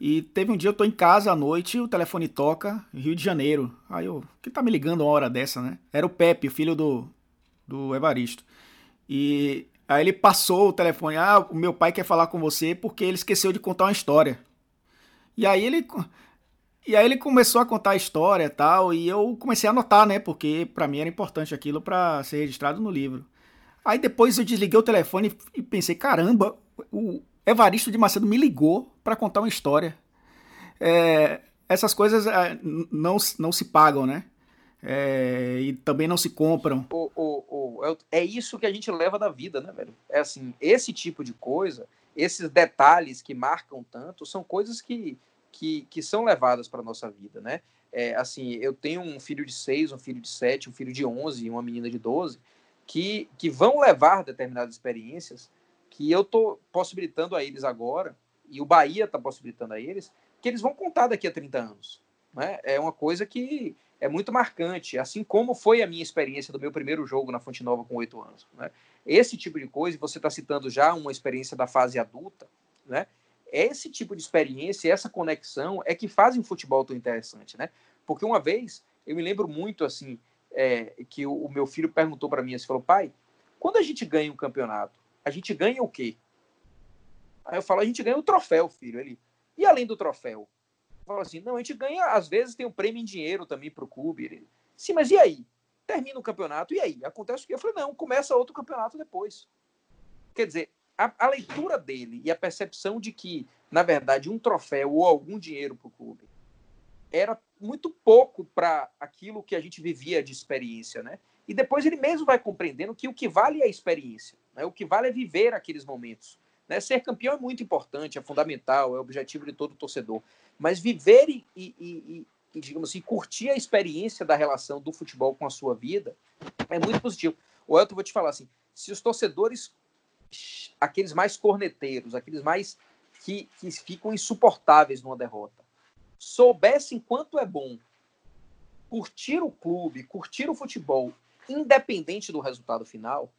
E teve um dia eu tô em casa à noite, o telefone toca, Rio de Janeiro. Aí eu, que tá me ligando uma hora dessa, né? Era o Pepe, o filho do, do Evaristo. E aí ele passou o telefone, ah, o meu pai quer falar com você porque ele esqueceu de contar uma história. E aí ele e aí ele começou a contar a história e tal, e eu comecei a anotar, né? Porque para mim era importante aquilo para ser registrado no livro. Aí depois eu desliguei o telefone e pensei, caramba, o Evaristo de Macedo me ligou para contar uma história. É, essas coisas é, não, não se pagam, né? É, e também não se compram. O, o, o, é, é isso que a gente leva da vida, né, velho? É assim, esse tipo de coisa, esses detalhes que marcam tanto, são coisas que que, que são levadas para nossa vida, né? É, assim, eu tenho um filho de seis, um filho de sete, um filho de onze e uma menina de doze que, que vão levar determinadas experiências que eu estou possibilitando a eles agora, e o Bahia está possibilitando a eles, que eles vão contar daqui a 30 anos. Né? É uma coisa que é muito marcante, assim como foi a minha experiência do meu primeiro jogo na Fonte Nova com oito anos. Né? Esse tipo de coisa, você está citando já uma experiência da fase adulta, né? esse tipo de experiência, essa conexão é que fazem o futebol tão interessante, né? Porque uma vez, eu me lembro muito, assim, é, que o, meu filho perguntou para mim, assim, falou, pai, quando a gente ganha um campeonato, a gente ganha o quê? Aí eu falo, a gente ganha o troféu, filho. Ele, e além do troféu? Eu falo assim, não, a gente ganha, às vezes tem um prêmio em dinheiro também para o clube. Sim, mas e aí? Termina o campeonato, e aí? Acontece o quê? Eu falei, não, começa outro campeonato depois. quer dizer, a, a leitura dele e a percepção de que, na verdade, um troféu ou algum dinheiro para o clube era muito pouco para aquilo que a gente vivia de experiência, né? E depois ele mesmo vai compreendendo que o que vale é a experiência, né? o que vale é viver aqueles momentos. Né? Ser campeão é muito importante, é fundamental, é o objetivo de todo torcedor. Mas viver e, e, e, digamos assim, curtir a experiência da relação do futebol com a sua vida é muito positivo. O Elton, vou te falar assim, se os torcedores, aqueles mais corneteiros, aqueles mais que, que ficam insuportáveis numa derrota, soubessem quanto é bom curtir o clube, curtir o futebol, independente do resultado final,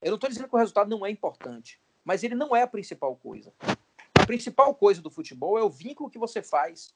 eu não estou dizendo que o resultado não é importante, mas ele não é a principal coisa. A principal coisa do futebol é o vínculo que você faz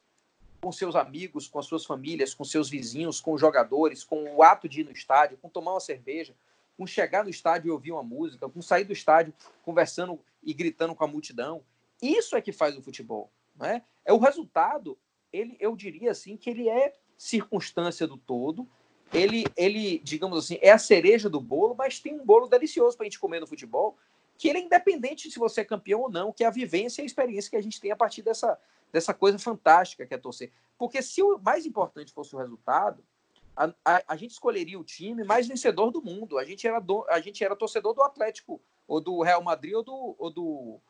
com seus amigos, com as suas famílias, com seus vizinhos, com os jogadores, com o ato de ir no estádio, com tomar uma cerveja, com chegar no estádio e ouvir uma música, com sair do estádio conversando e gritando com a multidão. Isso é que faz o futebol. Né? É o resultado ele, eu diria assim, que ele é circunstância do todo. Ele, ele, digamos assim, é a cereja do bolo, mas tem um bolo delicioso para a gente comer no futebol, que ele é independente se você é campeão ou não, que é a vivência e a experiência que a gente tem a partir dessa, dessa coisa fantástica que é torcer. Porque se o mais importante fosse o resultado, a, a, a, gente escolheria o time mais vencedor do mundo. A gente era, do, a gente era torcedor do Atlético, ou do Real Madrid, ou do, ou do,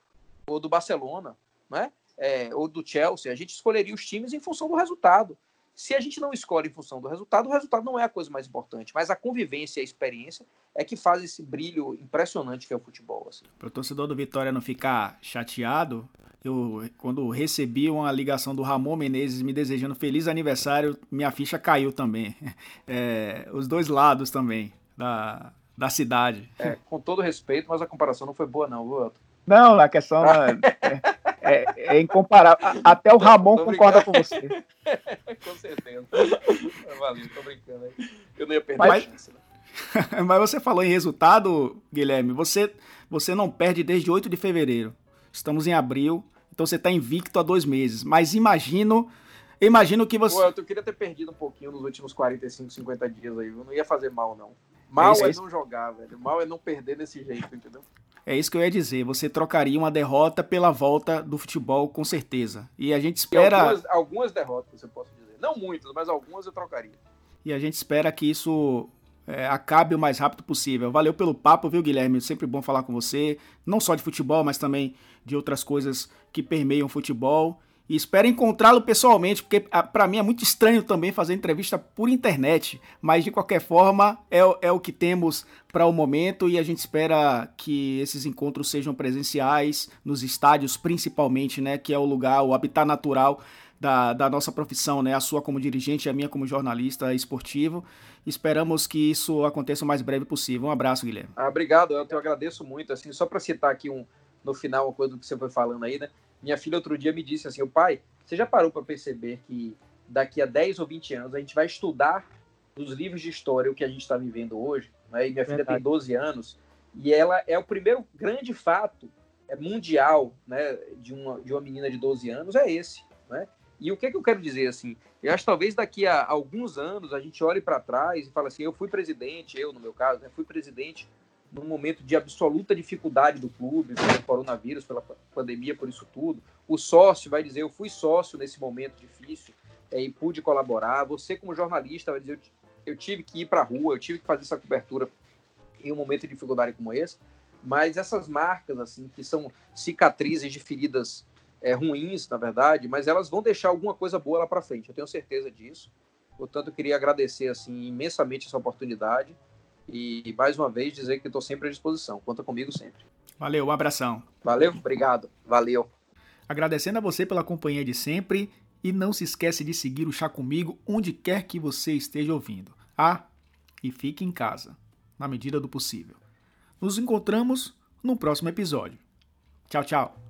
ou do Barcelona. Né? é, ou do Chelsea, a gente escolheria os times em função do resultado. Se a gente não escolhe em função do resultado, o resultado não é a coisa mais importante, mas a convivência e a experiência é que faz esse brilho impressionante que é o futebol. Assim. Para o torcedor do Vitória não ficar chateado, eu quando recebi uma ligação do Ramon Menezes me desejando feliz aniversário, minha ficha caiu também. *laughs* É, os dois lados também da, da cidade. É, com todo respeito, mas a comparação não foi boa não, viu, Elton? Não, a questão *laughs* é, é, é incomparável. Até o Ramon concorda com você. *laughs* com certeza. Valeu, tô brincando aí. Eu não ia perder mas, a chance, né? *laughs* Mas você falou em resultado, Guilherme. Você, você não perde desde 8 de fevereiro. Estamos em abril, então você está invicto há dois meses. Mas imagino. Imagino que você. Pô, eu queria ter perdido um pouquinho nos últimos 45, 50 dias aí. Eu não ia fazer mal, não. Mal é, isso, é, é não jogar, velho. Mal é não perder desse jeito, entendeu? É isso que eu ia dizer. Você trocaria uma derrota pela volta do futebol, com certeza. E a gente espera. Algumas, algumas, derrotas, eu posso dizer. Não muitas, mas algumas eu trocaria. E a gente espera que isso é, acabe o mais rápido possível. Valeu pelo papo, viu, Guilherme? Sempre bom falar com você. Não só de futebol, mas também de outras coisas que permeiam o futebol. E espero encontrá-lo pessoalmente, porque ah, para mim é muito estranho também fazer entrevista por internet, mas de qualquer forma é, é o que temos para o momento e a gente espera que esses encontros sejam presenciais, nos estádios principalmente, né, que é o lugar, o habitat natural da, da nossa profissão, né, a sua como dirigente e a minha como jornalista esportivo. Esperamos que isso aconteça o mais breve possível. Um abraço, Guilherme. Ah, obrigado, eu te agradeço muito. Assim, só para citar aqui um, no final uma coisa do que você foi falando aí, né? Minha filha outro dia me disse assim: o pai, você já parou para perceber que daqui a 10 ou 20 anos a gente vai estudar nos livros de história o que a gente está vivendo hoje? Né? E minha filha tem 12 anos e ela é o primeiro grande fato é mundial né, de, uma, de uma menina de 12 anos é esse. Né? E o que, é que eu quero dizer assim? Eu acho que talvez daqui a alguns anos a gente olhe para trás e fale assim: eu fui presidente, eu no meu caso, né, fui presidente num momento de absoluta dificuldade do clube, pelo coronavírus, pela pandemia, por isso tudo. O sócio vai dizer: Eu fui sócio nesse momento difícil é, e pude colaborar. Você, como jornalista, vai dizer: Eu, tive que ir para a rua, eu tive que fazer essa cobertura em um momento de dificuldade como esse. Mas essas marcas, assim, que são cicatrizes de feridas é, ruins, na verdade, mas elas vão deixar alguma coisa boa lá para frente, eu tenho certeza disso. Portanto, eu queria agradecer assim imensamente essa oportunidade e mais uma vez dizer que estou sempre à disposição. Conta comigo sempre. Valeu, um abração. Valeu, obrigado. Valeu. Agradecendo a você pela companhia de sempre e não se esquece de seguir o Chá Comigo onde quer que você esteja ouvindo. Ah, e fique em casa, na medida do possível. Nos encontramos no próximo episódio. Tchau, tchau.